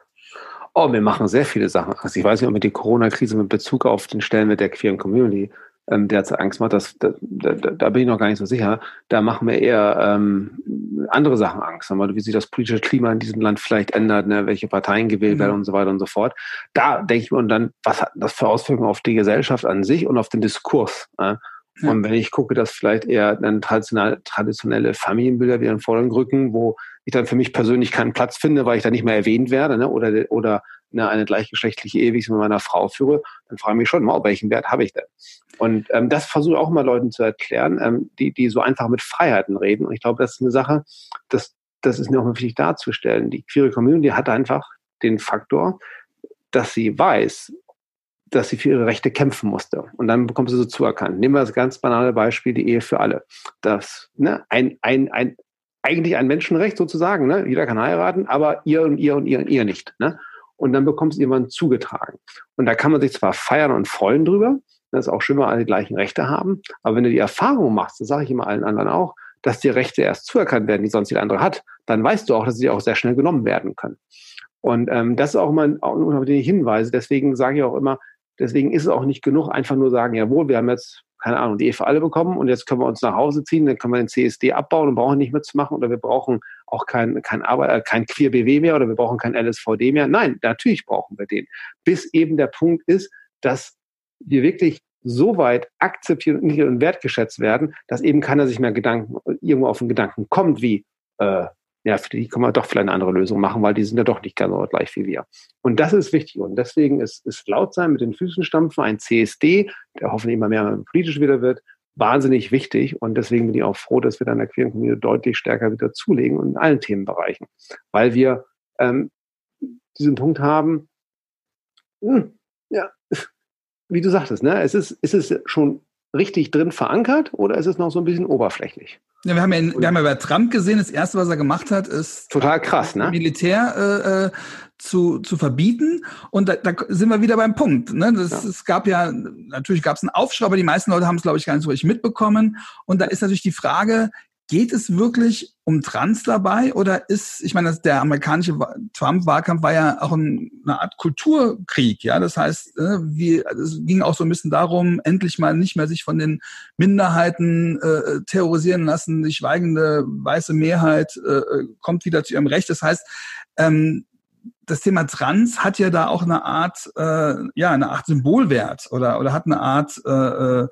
Oh, wir machen sehr viele Sachen. Also ich weiß nicht, ob mir die Corona-Krise mit Bezug auf den Stellenwert der queeren Community ähm, derzeit Angst macht. Das, da, da, da bin ich noch gar nicht so sicher. Da machen wir eher ähm, andere Sachen Angst. Aber wie sich das politische Klima in diesem Land vielleicht ändert, ne, welche Parteien gewählt mhm. werden und so weiter und so fort. Da denke ich mir, und dann, was hat das für Auswirkungen auf die Gesellschaft an sich und auf den Diskurs? Äh? Ja. Und wenn ich gucke, dass vielleicht eher dann traditionelle, traditionelle Familienbilder wieder in den Vordergrund rücken, wo ich dann für mich persönlich keinen Platz finde, weil ich da nicht mehr erwähnt werde, ne? oder, oder ne, eine gleichgeschlechtliche Ehe, mit meiner Frau führe, dann frage ich mich schon, wow, welchen Wert habe ich denn? Und ähm, das versuche ich auch mal Leuten zu erklären, ähm, die, die so einfach mit Freiheiten reden. Und ich glaube, das ist eine Sache, das, das ist mir auch mal wichtig darzustellen. Die queere Community hat einfach den Faktor, dass sie weiß, dass sie für ihre Rechte kämpfen musste. Und dann bekommt sie so zuerkannt. Nehmen wir das ganz banale Beispiel, die Ehe für alle. Das, ne, ein, ein, ein, eigentlich ein Menschenrecht sozusagen, ne? Jeder kann heiraten, aber ihr und ihr und ihr und ihr nicht, ne? Und dann bekommt es jemand zugetragen. Und da kann man sich zwar feiern und freuen drüber, das ist auch schön, wenn alle die gleichen Rechte haben, aber wenn du die Erfahrung machst, das sage ich immer allen anderen auch, dass die Rechte erst zuerkannt werden, die sonst jeder andere hat, dann weißt du auch, dass sie auch sehr schnell genommen werden können. Und ähm, das ist auch immer, auch immer die Hinweise. Deswegen sage ich auch immer, Deswegen ist es auch nicht genug, einfach nur sagen, jawohl, wir haben jetzt, keine Ahnung, die Ehe für alle bekommen und jetzt können wir uns nach Hause ziehen, dann können wir den CSD abbauen und brauchen nicht mitzumachen oder wir brauchen auch kein, kein, Arbeit, äh, kein Queer BW mehr oder wir brauchen kein LSVD mehr. Nein, natürlich brauchen wir den. Bis eben der Punkt ist, dass wir wirklich so weit akzeptiert und wertgeschätzt werden, dass eben keiner sich mehr Gedanken, irgendwo auf den Gedanken kommt, wie, äh, ja, für die kann man doch vielleicht eine andere Lösung machen, weil die sind ja doch nicht ganz so gleich wie wir. Und das ist wichtig. Und deswegen ist, ist laut sein, mit den Füßen stampfen, ein CSD, der hoffentlich immer mehr politisch wieder wird, wahnsinnig wichtig. Und deswegen bin ich auch froh, dass wir dann der queeren Community deutlich stärker wieder zulegen und in allen Themenbereichen. Weil wir ähm, diesen Punkt haben, mh, hm, ja, wie du sagtest, ne, es ist, es ist schon richtig drin verankert oder ist es noch so ein bisschen oberflächlich? Ja, wir haben ja, wir haben ja bei Trump gesehen, das erste, was er gemacht hat, ist total krass, ne? Militär äh, äh, zu, zu verbieten. Und da, da sind wir wieder beim Punkt. Ne? Das, ja. Es gab ja, natürlich gab es einen Aufschrei, aber die meisten Leute haben es, glaube ich, gar nicht so richtig mitbekommen. Und da ist natürlich die Frage, Geht es wirklich um Trans dabei oder ist, ich meine, der amerikanische Trump-Wahlkampf war ja auch eine Art Kulturkrieg, ja. Das heißt, äh, wie, es ging auch so ein bisschen darum, endlich mal nicht mehr sich von den Minderheiten äh, terrorisieren lassen. Die schweigende weiße Mehrheit äh, kommt wieder zu ihrem Recht. Das heißt, ähm, das Thema Trans hat ja da auch eine Art, äh, ja, eine Art Symbolwert oder oder hat eine Art äh,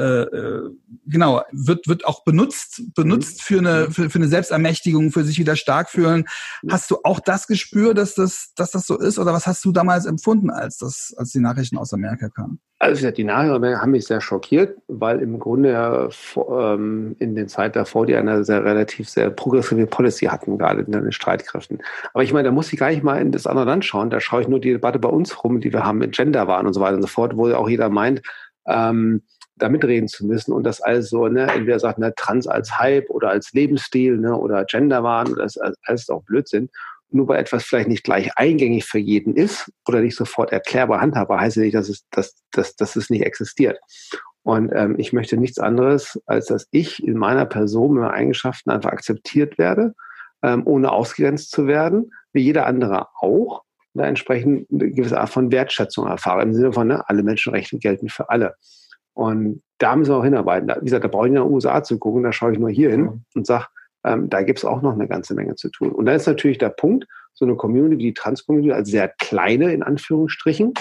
äh äh, genau, wird, wird auch benutzt, benutzt mhm. für eine, für, für eine Selbstermächtigung, für sich wieder stark fühlen. Hast du auch das Gespür, dass das, dass das so ist? Oder was hast du damals empfunden, als das, als die Nachrichten aus Amerika kamen? Also die Nachrichten haben mich sehr schockiert, weil im Grunde ja ähm, in den Zeit davor die eine sehr relativ sehr progressive Policy hatten, gerade in den Streitkräften. Aber ich meine, da muss ich gar nicht mal in das andere Land schauen. Da schaue ich nur die Debatte bei uns rum, die wir haben mit Gender waren und so weiter und so fort, wo auch jeder meint, ähm, da mitreden zu müssen und das also, ne, entweder sagt, ne, Trans als Hype oder als Lebensstil, ne, oder Genderwahn, das alles auch Blödsinn. Nur weil etwas vielleicht nicht gleich eingängig für jeden ist oder nicht sofort erklärbar, handhabbar, heißt ja nicht, dass es, dass, dass, dass es nicht existiert. Und ähm, ich möchte nichts anderes, als dass ich in meiner Person, meiner Eigenschaften einfach akzeptiert werde, ähm, ohne ausgegrenzt zu werden, wie jeder andere auch, da entsprechend eine gewisse Art von Wertschätzung erfahre, im Sinne von, ne, alle Menschenrechte gelten für alle. Und da müssen wir auch hinarbeiten. wie gesagt, da brauche ich in den USA zu gucken, da schaue ich nur hier hin und sage, ähm, da gibt es auch noch eine ganze Menge zu tun. Und da ist natürlich der Punkt, so eine Community wie die Trans-Community als sehr kleine, in Anführungsstrichen,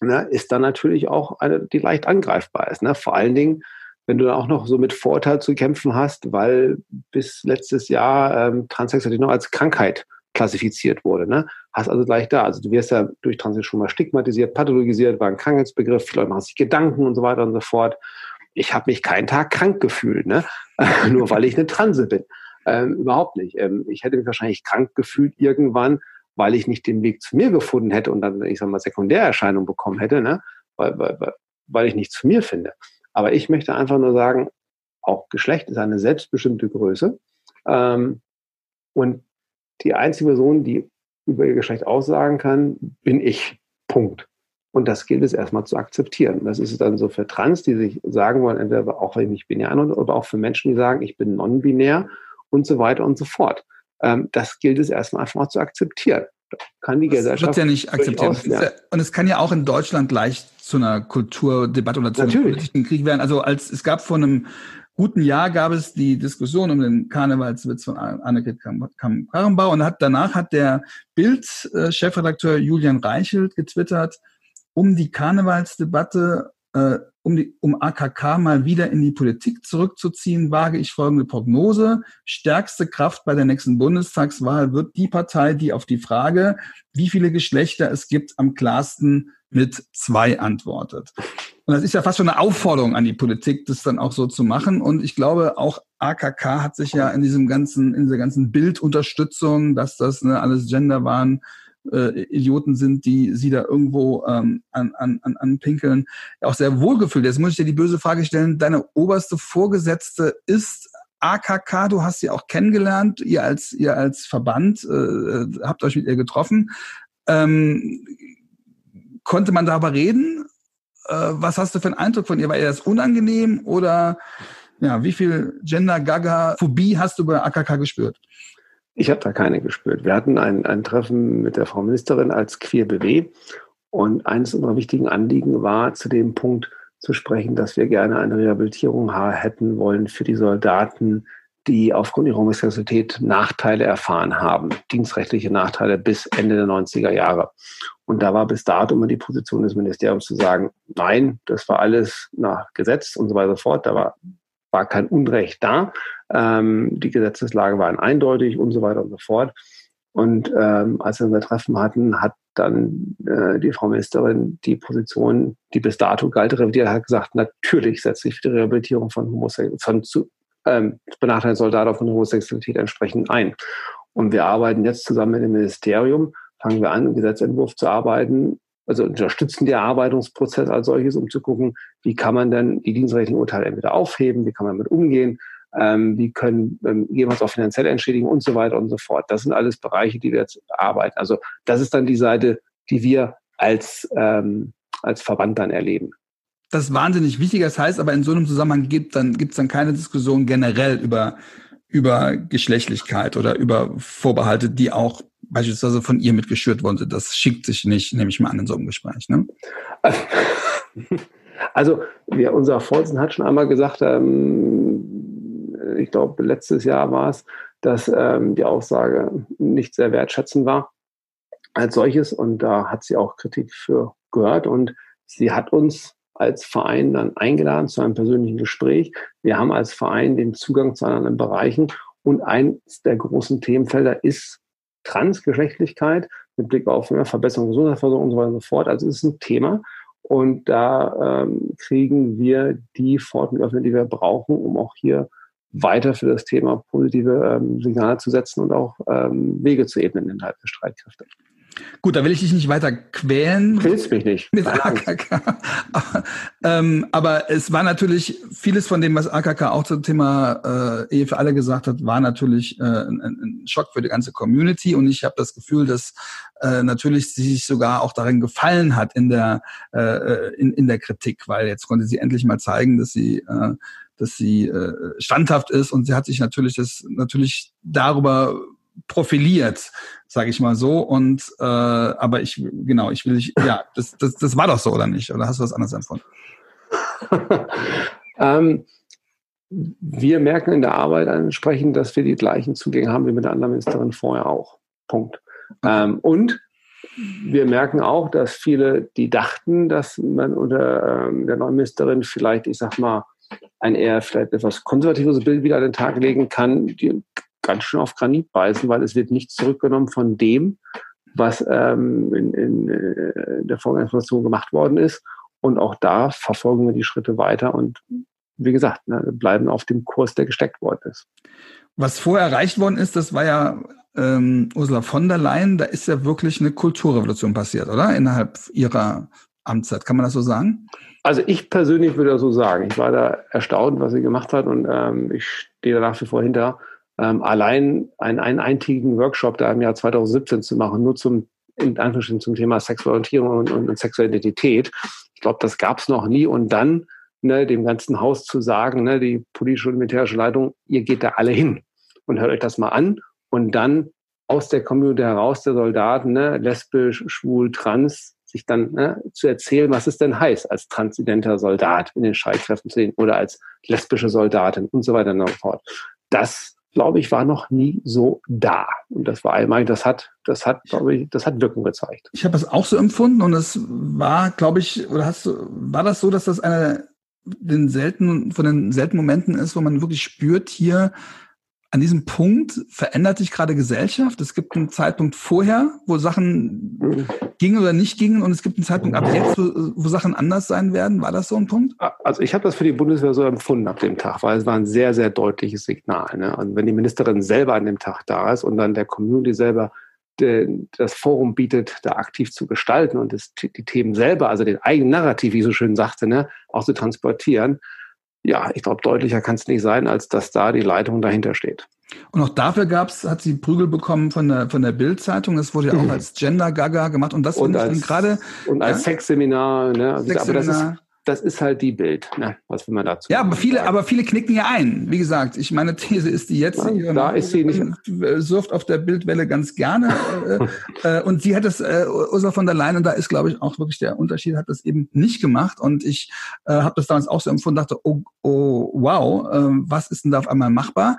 ne, ist dann natürlich auch eine, die leicht angreifbar ist. Ne? Vor allen Dingen, wenn du dann auch noch so mit Vorteil zu kämpfen hast, weil bis letztes Jahr ähm, Transsexualität noch als Krankheit klassifiziert wurde. Ne? Hast also gleich da. Also du wirst ja durch Transit schon mal stigmatisiert, pathologisiert, war ein Krankheitsbegriff, viele Leute machen sich Gedanken und so weiter und so fort. Ich habe mich keinen Tag krank gefühlt, ne? nur weil ich eine Transe bin. Ähm, überhaupt nicht. Ähm, ich hätte mich wahrscheinlich krank gefühlt irgendwann, weil ich nicht den Weg zu mir gefunden hätte und dann, ich sag mal, Sekundärerscheinungen bekommen hätte, ne? weil, weil, weil ich nicht zu mir finde. Aber ich möchte einfach nur sagen, auch Geschlecht ist eine selbstbestimmte Größe. Ähm, und die einzige Person, die über ihr Geschlecht aussagen kann, bin ich. Punkt. Und das gilt es erstmal zu akzeptieren. Das ist dann so für Trans, die sich sagen wollen, entweder auch wenn ich binär bin, oder auch für Menschen, die sagen, ich bin non-binär und so weiter und so fort. Ähm, das gilt es erstmal einfach mal zu akzeptieren. Kann die das Gesellschaft. wird ja nicht akzeptiert. Ja, und es kann ja auch in Deutschland leicht zu einer Kulturdebatte oder zu einem politischen Krieg werden. Also als es gab vor einem guten Jahr gab es die Diskussion um den Karnevalswitz von Annegret Karrenbauer und hat, danach hat der Bild-Chefredakteur Julian Reichelt getwittert, um die Karnevalsdebatte, äh, um, die, um AKK mal wieder in die Politik zurückzuziehen, wage ich folgende Prognose. Stärkste Kraft bei der nächsten Bundestagswahl wird die Partei, die auf die Frage, wie viele Geschlechter es gibt, am klarsten mit zwei antwortet. Und das ist ja fast schon eine Aufforderung an die Politik, das dann auch so zu machen. Und ich glaube, auch AKK hat sich ja in diesem ganzen, in dieser ganzen Bildunterstützung, dass das ne, alles Gender waren, äh, Idioten sind, die sie da irgendwo ähm, an, an, an, anpinkeln, auch sehr wohlgefühlt. Jetzt muss ich dir die böse Frage stellen, deine oberste Vorgesetzte ist AKK, du hast sie auch kennengelernt, ihr als, ihr als Verband äh, äh habt euch mit ihr getroffen. Ähm, konnte man darüber reden? Äh, was hast du für einen Eindruck von ihr? War ihr das unangenehm oder ja, wie viel Gender-Gaga-Phobie hast du bei AKK gespürt? Ich habe da keine gespürt. Wir hatten ein, ein Treffen mit der Frau Ministerin als Queer BW und eines unserer wichtigen Anliegen war zu dem Punkt zu sprechen, dass wir gerne eine Rehabilitierung hätten wollen für die Soldaten, die aufgrund ihrer Homosexualität Nachteile erfahren haben, dienstrechtliche Nachteile bis Ende der 90er Jahre. Und da war bis dato immer die Position des Ministeriums zu sagen, nein, das war alles nach Gesetz und so weiter und so fort. Da war, war kein Unrecht da. Ähm, die Gesetzeslage war eindeutig und so weiter und so fort. Und ähm, als wir unser Treffen hatten, hat dann äh, die Frau Ministerin die Position, die bis dato galt, revidiert, hat gesagt, natürlich setze ich für die Rehabilitierung von, Homosexuellen, von zu, ähm, benachteiligten Soldaten aufgrund Homosexualität entsprechend ein. Und wir arbeiten jetzt zusammen mit dem Ministerium, fangen wir an, einen Gesetzentwurf zu arbeiten, also unterstützen den Erarbeitungsprozess als solches, um zu gucken, wie kann man denn die dienstrechtlichen Urteile entweder aufheben, wie kann man damit umgehen, ähm, wie können ähm, jemals auch finanziell entschädigen und so weiter und so fort. Das sind alles Bereiche, die wir jetzt arbeiten. Also das ist dann die Seite, die wir als, ähm, als Verband dann erleben. Das ist wahnsinnig wichtig. Das heißt aber in so einem Zusammenhang gibt dann gibt's dann keine Diskussion generell über über Geschlechtlichkeit oder über Vorbehalte, die auch beispielsweise von ihr mitgeschürt worden sind. Das schickt sich nicht, nehme ich mal an, in so einem Gespräch. Ne? Also, wir, unser Vorsitzender hat schon einmal gesagt, ähm, ich glaube, letztes Jahr war es, dass ähm, die Aussage nicht sehr wertschätzend war als solches. Und da hat sie auch Kritik für gehört. Und sie hat uns als Verein dann eingeladen zu einem persönlichen Gespräch. Wir haben als Verein den Zugang zu anderen Bereichen. Und eins der großen Themenfelder ist Transgeschlechtlichkeit mit Blick auf ja, Verbesserung der Gesundheitsversorgung und so weiter und so fort. Also es ist ein Thema. Und da ähm, kriegen wir die öffnen, die wir brauchen, um auch hier weiter für das Thema positive ähm, Signale zu setzen und auch ähm, Wege zu ebnen innerhalb der Streitkräfte. Gut, da will ich dich nicht weiter quälen. Du willst mich nicht. Mit AKK. aber, ähm, aber es war natürlich vieles von dem, was AKK auch zum Thema äh, Ehe für alle gesagt hat, war natürlich äh, ein, ein Schock für die ganze Community. Und ich habe das Gefühl, dass äh, natürlich sie sich sogar auch darin gefallen hat in der äh, in, in der Kritik, weil jetzt konnte sie endlich mal zeigen, dass sie äh, dass sie äh, standhaft ist und sie hat sich natürlich das natürlich darüber profiliert, sage ich mal so. Und äh, aber ich genau, ich will ich, ja, das, das, das war doch so oder nicht? Oder hast du was anderes empfunden? ähm, wir merken in der Arbeit entsprechend, dass wir die gleichen Zugänge haben wie mit der anderen Ministerin vorher auch. Punkt. Ähm, und wir merken auch, dass viele, die dachten, dass man unter ähm, der neuen Ministerin vielleicht, ich sag mal, ein eher vielleicht etwas konservatives Bild wieder an den Tag legen kann, die ganz schön auf Granit beißen, weil es wird nichts zurückgenommen von dem, was ähm, in, in, in der Vorgängerfunktion gemacht worden ist. Und auch da verfolgen wir die Schritte weiter und wie gesagt, ne, bleiben auf dem Kurs, der gesteckt worden ist. Was vorher erreicht worden ist, das war ja ähm, Ursula von der Leyen, da ist ja wirklich eine Kulturrevolution passiert, oder? Innerhalb ihrer Amtszeit, kann man das so sagen? Also ich persönlich würde das so sagen. Ich war da erstaunt, was sie gemacht hat und ähm, ich stehe da nach wie vor hinter ähm, allein einen, einen eintägigen Workshop da im Jahr 2017 zu machen, nur zum, in Anführungsstrichen zum Thema Sexualorientierung und, und, und sexuelle Identität. Ich glaube, das gab es noch nie. Und dann ne, dem ganzen Haus zu sagen, ne, die politische und militärische Leitung, ihr geht da alle hin und hört euch das mal an. Und dann aus der Community heraus der Soldaten, ne, lesbisch, schwul, trans, sich dann ne, zu erzählen, was es denn heißt, als transidenter Soldat in den Streitkräften zu sehen oder als lesbische Soldatin und so weiter und so fort. Das glaube ich, war noch nie so da. Und das war einmal, das hat, das hat, glaube ich, das hat Wirkung gezeigt. Ich habe es auch so empfunden und es war, glaube ich, oder hast du, war das so, dass das einer den seltenen, von den seltenen Momenten ist, wo man wirklich spürt, hier an diesem Punkt verändert sich gerade Gesellschaft. Es gibt einen Zeitpunkt vorher, wo Sachen gingen oder nicht gingen, und es gibt einen Zeitpunkt ab jetzt, wo, wo Sachen anders sein werden. War das so ein Punkt? Also ich habe das für die Bundeswehr so empfunden ab dem Tag, weil es war ein sehr, sehr deutliches Signal. Ne? Und wenn die Ministerin selber an dem Tag da ist und dann der Community selber das Forum bietet, da aktiv zu gestalten und das, die Themen selber, also den eigenen Narrativ, wie ich so schön sagte, ne, auch zu transportieren, ja, ich glaube, deutlicher kann es nicht sein, als dass da die Leitung dahinter steht. Und auch dafür gab's, hat sie Prügel bekommen von der von der Bild-Zeitung. Das wurde ja auch mhm. als Gender Gaga gemacht und das finde ich gerade und als ja? Sexseminar. Ne? Also, Sexseminar. Aber das ist das ist halt die Bild, ne? was will man dazu Ja, aber viele, sagen? aber viele knicken ja ein. Wie gesagt, ich meine These ist die jetzt. Ja, da ist sie nicht. Surft auf der Bildwelle ganz gerne. äh, äh, und sie hat es, äh, Ursula von der Leyen, und da ist, glaube ich, auch wirklich der Unterschied, hat das eben nicht gemacht. Und ich äh, habe das damals auch so empfunden, dachte, oh, oh wow, äh, was ist denn da auf einmal machbar?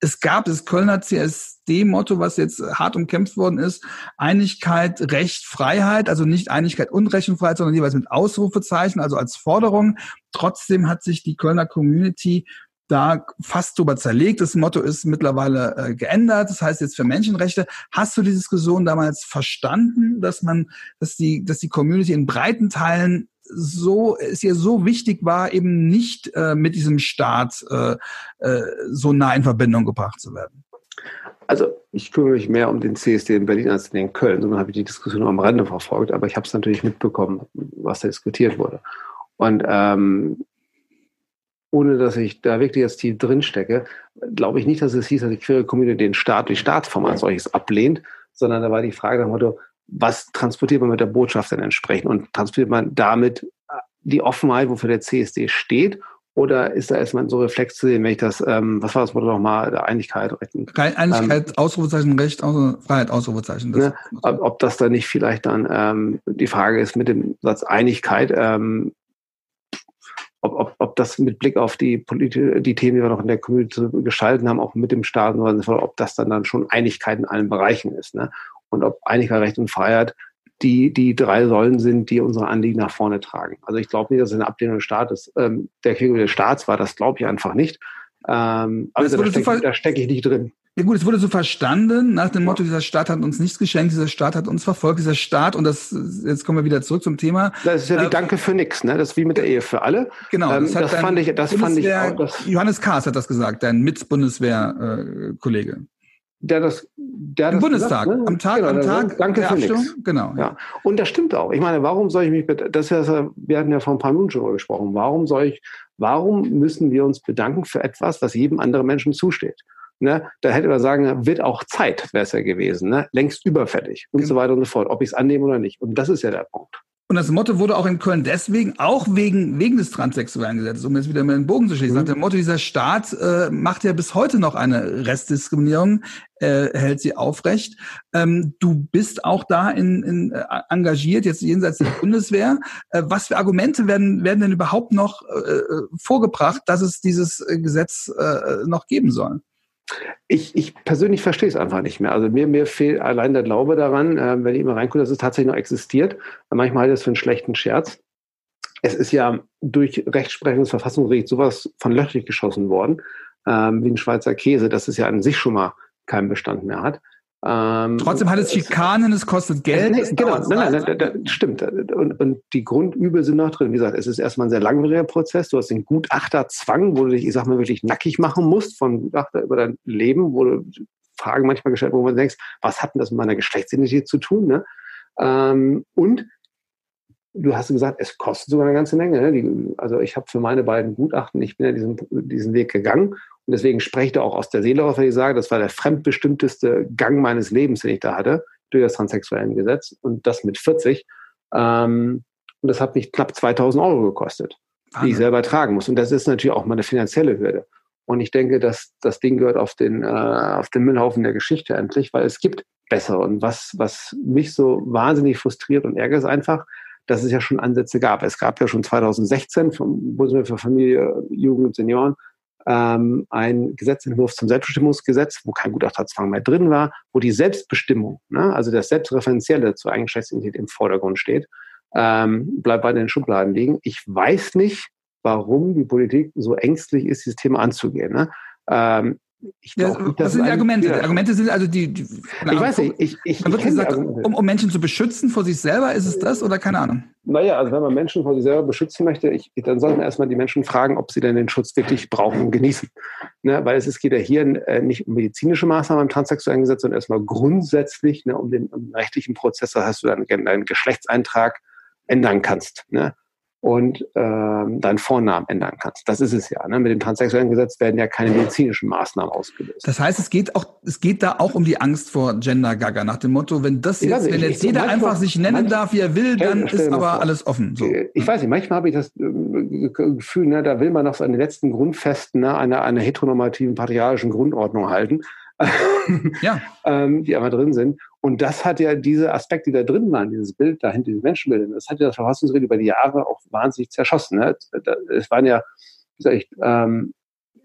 Es gab das Kölner CSD-Motto, was jetzt hart umkämpft worden ist, Einigkeit, Recht, Freiheit, also nicht Einigkeit und Recht und Freiheit, sondern jeweils mit Ausrufezeichen, also als Forderung. Trotzdem hat sich die Kölner Community da fast drüber zerlegt. Das Motto ist mittlerweile äh, geändert. Das heißt jetzt für Menschenrechte. Hast du die Diskussion damals verstanden, dass man, dass die, dass die Community in breiten Teilen so es ihr so wichtig war, eben nicht äh, mit diesem Staat äh, äh, so nah in Verbindung gebracht zu werden? Also ich kümmere mich mehr um den CSD in Berlin als in Köln. Sondern habe ich die Diskussion am Rande verfolgt, aber ich habe es natürlich mitbekommen, was da diskutiert wurde. Und ähm, ohne dass ich da wirklich jetzt tief drin stecke, glaube ich nicht, dass es hieß, dass die Queer Community den Staat, die Staatsform als solches ablehnt, sondern da war die Frage nach dem Motto, was transportiert man mit der Botschaft denn entsprechend? Und transportiert man damit die Offenheit, wofür der CSD steht? Oder ist da erstmal so Reflex zu sehen, wenn ich das, ähm, was war das Motto nochmal, Einigkeit? Einigkeit, ähm, Ausrufezeichen, Recht, Aus Freiheit, Ausrufezeichen. Das, ne, ob, ob das dann nicht vielleicht dann ähm, die Frage ist mit dem Satz Einigkeit, ähm, ob, ob, ob das mit Blick auf die, Polit die Themen, die wir noch in der Community zu gestalten haben, auch mit dem Staat, ob das dann, dann schon Einigkeit in allen Bereichen ist. Ne? Und ob Einigkeit, Recht und Freiheit die, die drei Säulen sind, die unsere Anliegen nach vorne tragen. Also ich glaube nicht, dass es eine Ablehnung des Staates, ähm, der Krieg des Staats war, das glaube ich einfach nicht. Ähm, aber da stecke steck ich nicht drin. Ja gut, es wurde so verstanden, nach dem Motto, dieser Staat hat uns nichts geschenkt, dieser Staat hat uns verfolgt, dieser Staat, und das, jetzt kommen wir wieder zurück zum Thema. Das ist ja wie äh, Danke für nix, ne? Das ist wie mit der Ehe für alle. Genau. Ähm, das, das fand ich, das fand ich auch. Das Johannes Kahrs hat das gesagt, dein Mitbundeswehr-Kollege. Der das, der Im das Bundestag, gesagt, ne? am Tag, genau, am Tag. Danke für nichts. Genau. Ja. Und das stimmt auch. Ich meine, warum soll ich mich, das ist ja, wir hatten ja vor ein paar Minuten schon mal gesprochen. Warum soll ich, warum müssen wir uns bedanken für etwas, was jedem anderen Menschen zusteht? Ne, da hätte man sagen, wird auch Zeit, wäre es ja gewesen, ne? längst überfällig und genau. so weiter und so fort, ob ich es annehme oder nicht. Und das ist ja der Punkt. Und das Motto wurde auch in Köln deswegen, auch wegen, wegen des transsexuellen Gesetzes, um jetzt wieder mit den Bogen zu schließen, mhm. nach dem Motto, dieser Staat äh, macht ja bis heute noch eine Restdiskriminierung, äh, hält sie aufrecht. Ähm, du bist auch da in, in, äh, engagiert, jetzt jenseits der Bundeswehr. Äh, was für Argumente werden, werden denn überhaupt noch äh, äh vorgebracht, dass es dieses äh, Gesetz äh, noch geben soll? Ich, ich persönlich verstehe es einfach nicht mehr. Also mir, mir fehlt allein der Glaube daran, äh, wenn ich immer reingucke, dass es tatsächlich noch existiert. Manchmal halte ich es für einen schlechten Scherz. Es ist ja durch Rechtsprechung des Verfassungsgerichts sowas von löchrig geschossen worden, ähm, wie ein Schweizer Käse, dass es ja an sich schon mal keinen Bestand mehr hat. Ähm, Trotzdem hat es Schikanen, es kostet Geld. Nee, genau, nein, nein, nein, nein, stimmt. Und, und die Grundübel sind noch drin. Wie gesagt, es ist erstmal ein sehr langwieriger Prozess. Du hast den Gutachterzwang, wo du dich, ich sag mal, wirklich nackig machen musst von Gutachter über dein Leben, wo du Fragen manchmal gestellt, wo man denkst, was hat denn das mit meiner Geschlechtsidentität zu tun? Ne? Ähm, und du hast gesagt, es kostet sogar eine ganze Menge. Ne? Die, also ich habe für meine beiden Gutachten, ich bin ja diesen, diesen Weg gegangen und deswegen spreche ich auch aus der Seele raus, wenn ich sage, das war der fremdbestimmteste Gang meines Lebens, den ich da hatte, durch das transsexuelle Gesetz und das mit 40. Ähm, und das hat mich knapp 2000 Euro gekostet, ah, die ich selber tragen muss. Und das ist natürlich auch mal eine finanzielle Hürde. Und ich denke, dass das Ding gehört auf den, äh, auf den Müllhaufen der Geschichte endlich, weil es gibt bessere. Und was, was mich so wahnsinnig frustriert und ärgert, ist einfach, dass es ja schon Ansätze gab. Es gab ja schon 2016 vom Bundeswehr für Familie, Jugend und Senioren ähm, ein Gesetzentwurf zum Selbstbestimmungsgesetz, wo kein Gutachterzwang mehr drin war, wo die Selbstbestimmung, ne, also das Selbstreferenzielle zur Eigenschaftsidentität im Vordergrund steht, ähm, bleibt bei den Schubladen liegen. Ich weiß nicht, warum die Politik so ängstlich ist, dieses Thema anzugehen. Ne? Ähm, ich ja, nicht, was sind die Argumente? Die Argumente sind also die. die ich weiß nicht. Ich, ich, dann wird gesagt, um, um, Menschen zu beschützen vor sich selber, ist es das oder keine Ahnung? Naja, also wenn man Menschen vor sich selber beschützen möchte, ich, dann sollten erstmal die Menschen fragen, ob sie denn den Schutz wirklich brauchen und genießen. Ne, weil es, es geht ja hier äh, nicht um medizinische Maßnahmen im transsexuellen Gesetz, sondern erstmal grundsätzlich ne, um den um rechtlichen Prozess, da hast du dann deinen Geschlechtseintrag ändern kannst. Ne? Und ähm, deinen Vornamen ändern kannst. Das ist es ja. Ne? Mit dem transsexuellen Gesetz werden ja keine medizinischen Maßnahmen ausgelöst. Das heißt, es geht auch, es geht da auch um die Angst vor Gender Gaga nach dem Motto, wenn das jetzt, nicht, wenn jetzt jeder manchmal, einfach sich nennen manchmal, darf, wie er will, dann ist aber vor. alles offen. So. Ich weiß nicht, manchmal habe ich das äh, Gefühl, ne, da will man noch so an den letzten Grundfesten ne, einer, einer heteronormativen patriarchischen Grundordnung halten. ja. ähm, die aber drin sind. Und das hat ja diese Aspekte, die da drin waren, dieses Bild dahinter, diese Menschenbilder, das hat ja das Verfassungsgericht über die Jahre auch wahnsinnig zerschossen. Ne? Es waren ja, wie gesagt, ich, ähm,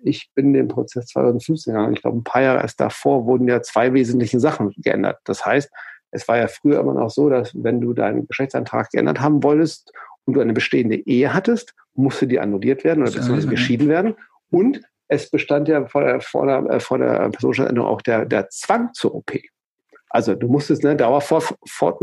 ich bin den Prozess 2015 gegangen. Ich glaube, ein paar Jahre erst davor wurden ja zwei wesentliche Sachen geändert. Das heißt, es war ja früher immer noch so, dass wenn du deinen Geschlechtsantrag geändert haben wolltest und du eine bestehende Ehe hattest, musste die annulliert werden oder beziehungsweise geschieden werden. Und es bestand ja vor der, vor der, äh, vor der Personenstandsänderung auch der, der Zwang zur OP. Also du musstest ne, dauerfort fort,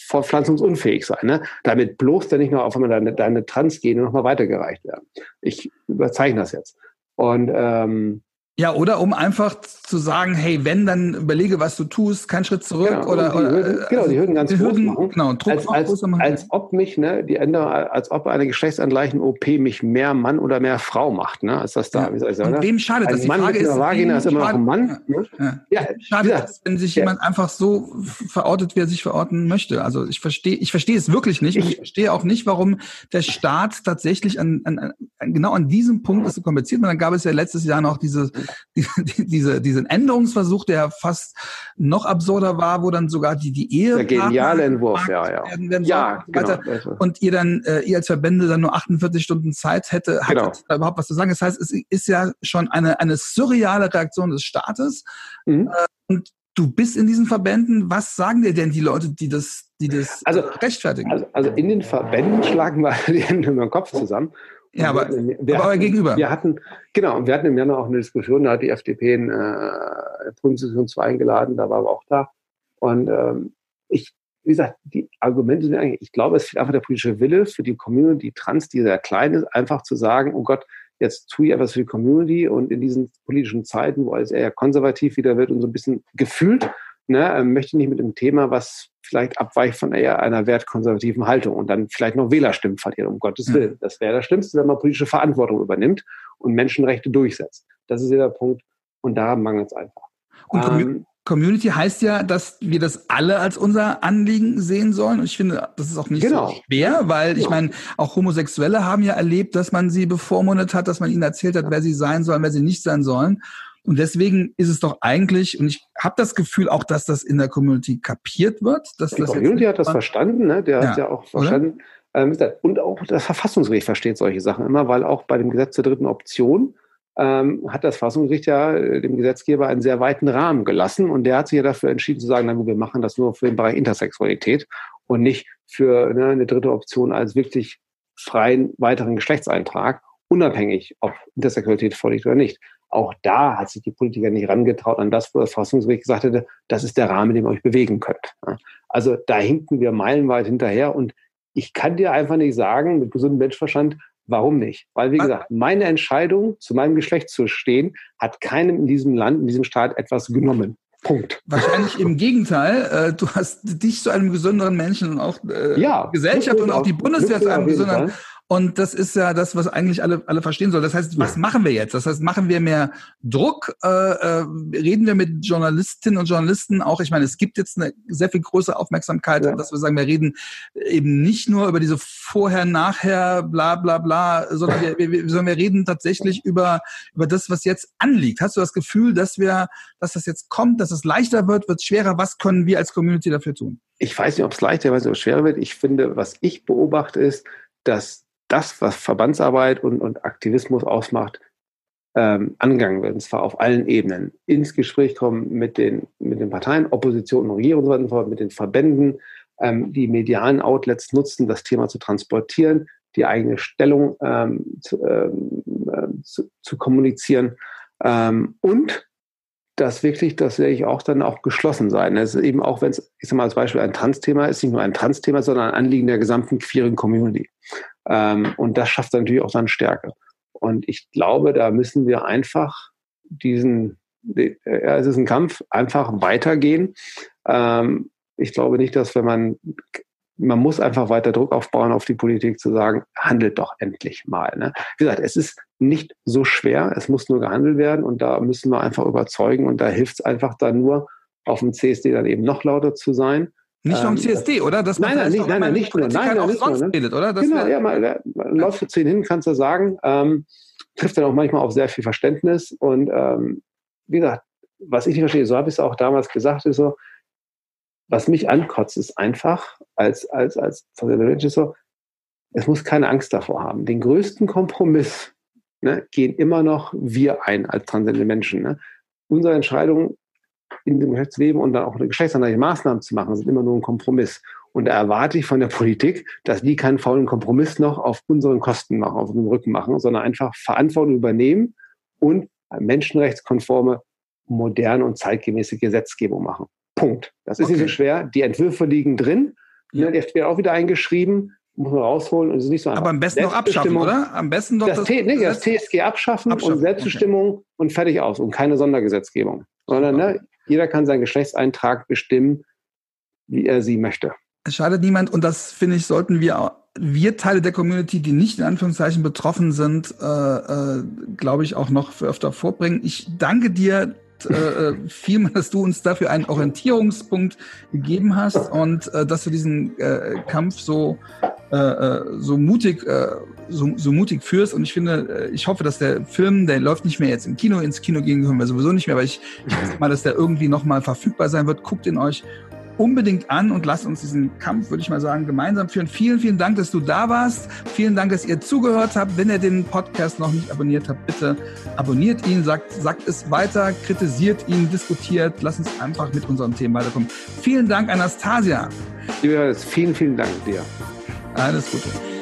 fortpflanzungsunfähig sein, ne? damit bloß dann nicht nur auf einmal deine, deine Transgene nochmal weitergereicht werden. Ich überzeichne das jetzt. Und ähm, Ja, oder um einfach zu sagen, hey, wenn, dann überlege, was du tust, kein Schritt zurück genau, oder, die oder Hürden, äh, genau, die Hürden ganz die Hürden, machen. genau, Druck als, als, machen. als ob mich, ne, die Änderung, als ob eine geschlechtsangleichen OP mich mehr Mann oder mehr Frau macht, ne, als das da. Ja. Wie soll ich Und sagen, wem schadet das? Die Mann Frage mit ist, Vagina wem ist immer noch ein schadet- Mann. Ne? Ja. Ja, wie schadet gesagt, das, wenn sich ja. jemand einfach so verortet, wie er sich verorten möchte? Also ich verstehe, ich verstehe es wirklich nicht. und Ich- ich verstehe auch nicht, warum der Staat tatsächlich an, an, an genau an diesem Punkt ist so kompliziert. Und dann gab es ja letztes Jahr noch diese, die, diese, diesen Änderungsversuch, der fast noch absurder war, wo dann sogar die, die Ehe Der geniale Entwurf, ja, ja. werden, werden Ja, und so genau. Und ihr dann, äh, ihr als Verbände dann nur 48 Stunden Zeit hätte, hattet Genau. da überhaupt was zu sagen. Das heißt, es ist ja schon eine, eine surreale Reaktion des Staates. Mhm. Und du bist in diesen Verbänden. Was sagen dir denn die Leute, die das, die das Also- äh, rechtfertigen? Also, also in den Verbänden schlagen wir die Hände über den Kopf zusammen. Ja, aber, wir, wir aber hatten, Gegenüber. Wir hatten, genau, und wir hatten im Januar auch eine Diskussion, da hat die FDP in äh, Bundesdiskussion 2 eingeladen, da waren wir auch da. Und ähm, ich, wie gesagt, die Argumente sind eigentlich, ich glaube, es fehlt einfach der politische Wille für die Community Trans, die sehr klein ist, einfach zu sagen, oh Gott, jetzt tue ich etwas für die Community und in diesen politischen Zeiten, wo alles eher konservativ wieder wird und so ein bisschen gefühlt, ne, ähm, möchte ich nicht mit dem Thema, was vielleicht abweicht von eher einer wertkonservativen Haltung und dann vielleicht noch Wählerstimmen verlieren, um Gottes Ja. Willen. Das wäre das Schlimmste, wenn man politische Verantwortung übernimmt und Menschenrechte durchsetzt. Das ist ja der Punkt und daran mangelt es einfach. Und Commu- Ähm, Community heißt ja, dass wir das alle als unser Anliegen sehen sollen. Und ich finde, das ist auch nicht Genau. so schwer, weil ich Genau. meine, auch Homosexuelle haben ja erlebt, dass man sie bevormundet hat, dass man ihnen erzählt hat, wer sie sein sollen, wer sie nicht sein sollen. Und deswegen ist es doch eigentlich, und ich habe das Gefühl auch, dass das in der Community kapiert wird. Dass die das Community hat das verstanden, ne? der hat Ja, ja auch verstanden. Ähm, und auch das Verfassungsgericht versteht solche Sachen immer, weil auch bei dem Gesetz zur dritten Option ähm, hat das Verfassungsgericht ja äh, dem Gesetzgeber einen sehr weiten Rahmen gelassen und der hat sich ja dafür entschieden zu sagen, na gut, wir machen das nur für den Bereich Intersexualität und nicht für ne, eine dritte Option als wirklich freien weiteren Geschlechtseintrag, unabhängig, ob Intersexualität vorliegt oder nicht. Auch da hat sich die Politiker nicht rangetraut an das, wo das Verfassungsgericht gesagt hätte, das ist der Rahmen, in dem ihr euch bewegen könnt. Also da hinken wir meilenweit hinterher und ich kann dir einfach nicht sagen, mit gesundem Menschverstand, warum nicht. Weil, wie Was? gesagt, meine Entscheidung, zu meinem Geschlecht zu stehen, hat keinem in diesem Land, in diesem Staat etwas genommen. Punkt. Wahrscheinlich im Gegenteil. Äh, du hast dich zu einem gesünderen Menschen und auch äh, Ja. Gesellschaft und auch die Bundeswehr zu einem gesünderen. Und das ist ja das, was eigentlich alle, alle verstehen sollen. Das heißt, was machen wir jetzt? Das heißt, machen wir mehr Druck? Äh, äh, reden wir mit Journalistinnen und Journalisten auch? Ich meine, es gibt jetzt eine sehr viel größere Aufmerksamkeit, Ja. dass wir sagen, wir reden eben nicht nur über diese Vorher, Nachher, bla bla bla, sondern wir, wir, sondern wir reden tatsächlich über, über das, was jetzt anliegt. Hast du das Gefühl, dass wir, dass das jetzt kommt, dass es leichter wird, wird es schwerer? Was können wir als Community dafür tun? Ich weiß nicht, ob es leichter oder schwerer wird. Ich finde, was ich beobachte, ist, dass das, was Verbandsarbeit und, und Aktivismus ausmacht, ähm, angegangen wird, und zwar auf allen Ebenen. Ins Gespräch kommen mit den, mit den Parteien, Opposition und Regierung und so weiter mit den Verbänden, ähm, die medialen Outlets nutzen, das Thema zu transportieren, die eigene Stellung ähm, zu, ähm, äh, zu, zu kommunizieren ähm, und das wirklich, das sehe ich auch dann auch geschlossen sein. Es ist eben auch, wenn es, ich sag mal als Beispiel ein Trans-Thema ist, nicht nur ein Trans-Thema, sondern ein Anliegen der gesamten queeren Community. Ähm, und das schafft natürlich auch dann Stärke. Und ich glaube, da müssen wir einfach diesen, äh, ja, es ist ein Kampf, einfach weitergehen. Ähm, ich glaube nicht, dass wenn man, man muss einfach weiter Druck aufbauen auf die Politik zu sagen, handelt doch endlich mal. Ne? Wie gesagt, es ist nicht so schwer, es muss nur gehandelt werden und da müssen wir einfach überzeugen und da hilft es einfach dann nur, auf dem CSD dann eben noch lauter zu sein. Nicht nur im Ähm, CSD, oder? Dass nein, nein, nicht- nein, nein, nicht nur, nein, halt nein, nicht nur, sonst ne? redet, oder? Das genau, ja, man, man läuft für zehn hin, kannst du sagen. Ähm, trifft dann auch manchmal auf sehr viel Verständnis. Und ähm, wie gesagt, was ich nicht verstehe, so habe ich es auch damals gesagt, ist so, was mich ankotzt, ist einfach, als, als, als Mensch ist so, es muss keine Angst davor haben. Den größten Kompromiss ne, gehen immer noch wir ein als transzendente Menschen. Ne? Unsere Entscheidungen in dem Geschäftsleben und dann auch eine geschlechtsangleiche Maßnahmen zu machen, sind immer nur ein Kompromiss. Und da erwarte ich von der Politik, dass die keinen faulen Kompromiss noch auf unseren Kosten machen, auf unserem Rücken machen, sondern einfach Verantwortung übernehmen und menschenrechtskonforme, moderne und zeitgemäße Gesetzgebung machen. Punkt. Das ist Okay. nicht so schwer. Die Entwürfe liegen drin. Ja. Die wird auch wieder eingeschrieben. muss man rausholen und es ist nicht so einfach. Aber am besten noch abschaffen, oder? Am besten doch das, das, nee, das TSG abschaffen, abschaffen. und Selbstbestimmung okay. und fertig aus und keine Sondergesetzgebung. Sondern ne, jeder kann seinen Geschlechtseintrag bestimmen, wie er sie möchte. Es schadet niemand und das finde ich, sollten wir wir Teile der Community, die nicht in Anführungszeichen betroffen sind, äh, äh, glaube ich, auch noch für öfter vorbringen. Ich danke dir äh, äh vielmal, dass du uns dafür einen Orientierungspunkt gegeben hast und äh, dass du diesen äh, Kampf so äh, äh so mutig äh, so, so mutig führst. Und ich finde ich hoffe dass der Film der läuft nicht mehr jetzt im Kino. Ins Kino gehen können wir sowieso nicht mehr aber ich, ich weiß mal dass der irgendwie noch mal verfügbar sein wird. Guckt ihn euch unbedingt an und lasst uns diesen Kampf, würde ich mal sagen, gemeinsam führen. Vielen, vielen Dank, dass du da warst. Vielen Dank, dass ihr zugehört habt. Wenn ihr den Podcast noch nicht abonniert habt, bitte abonniert ihn, sagt, sagt es weiter, kritisiert ihn, diskutiert. Lasst uns einfach mit unseren Themen weiterkommen. Vielen Dank, Anastasia. Lieber vielen, vielen Dank dir. Alles Gute.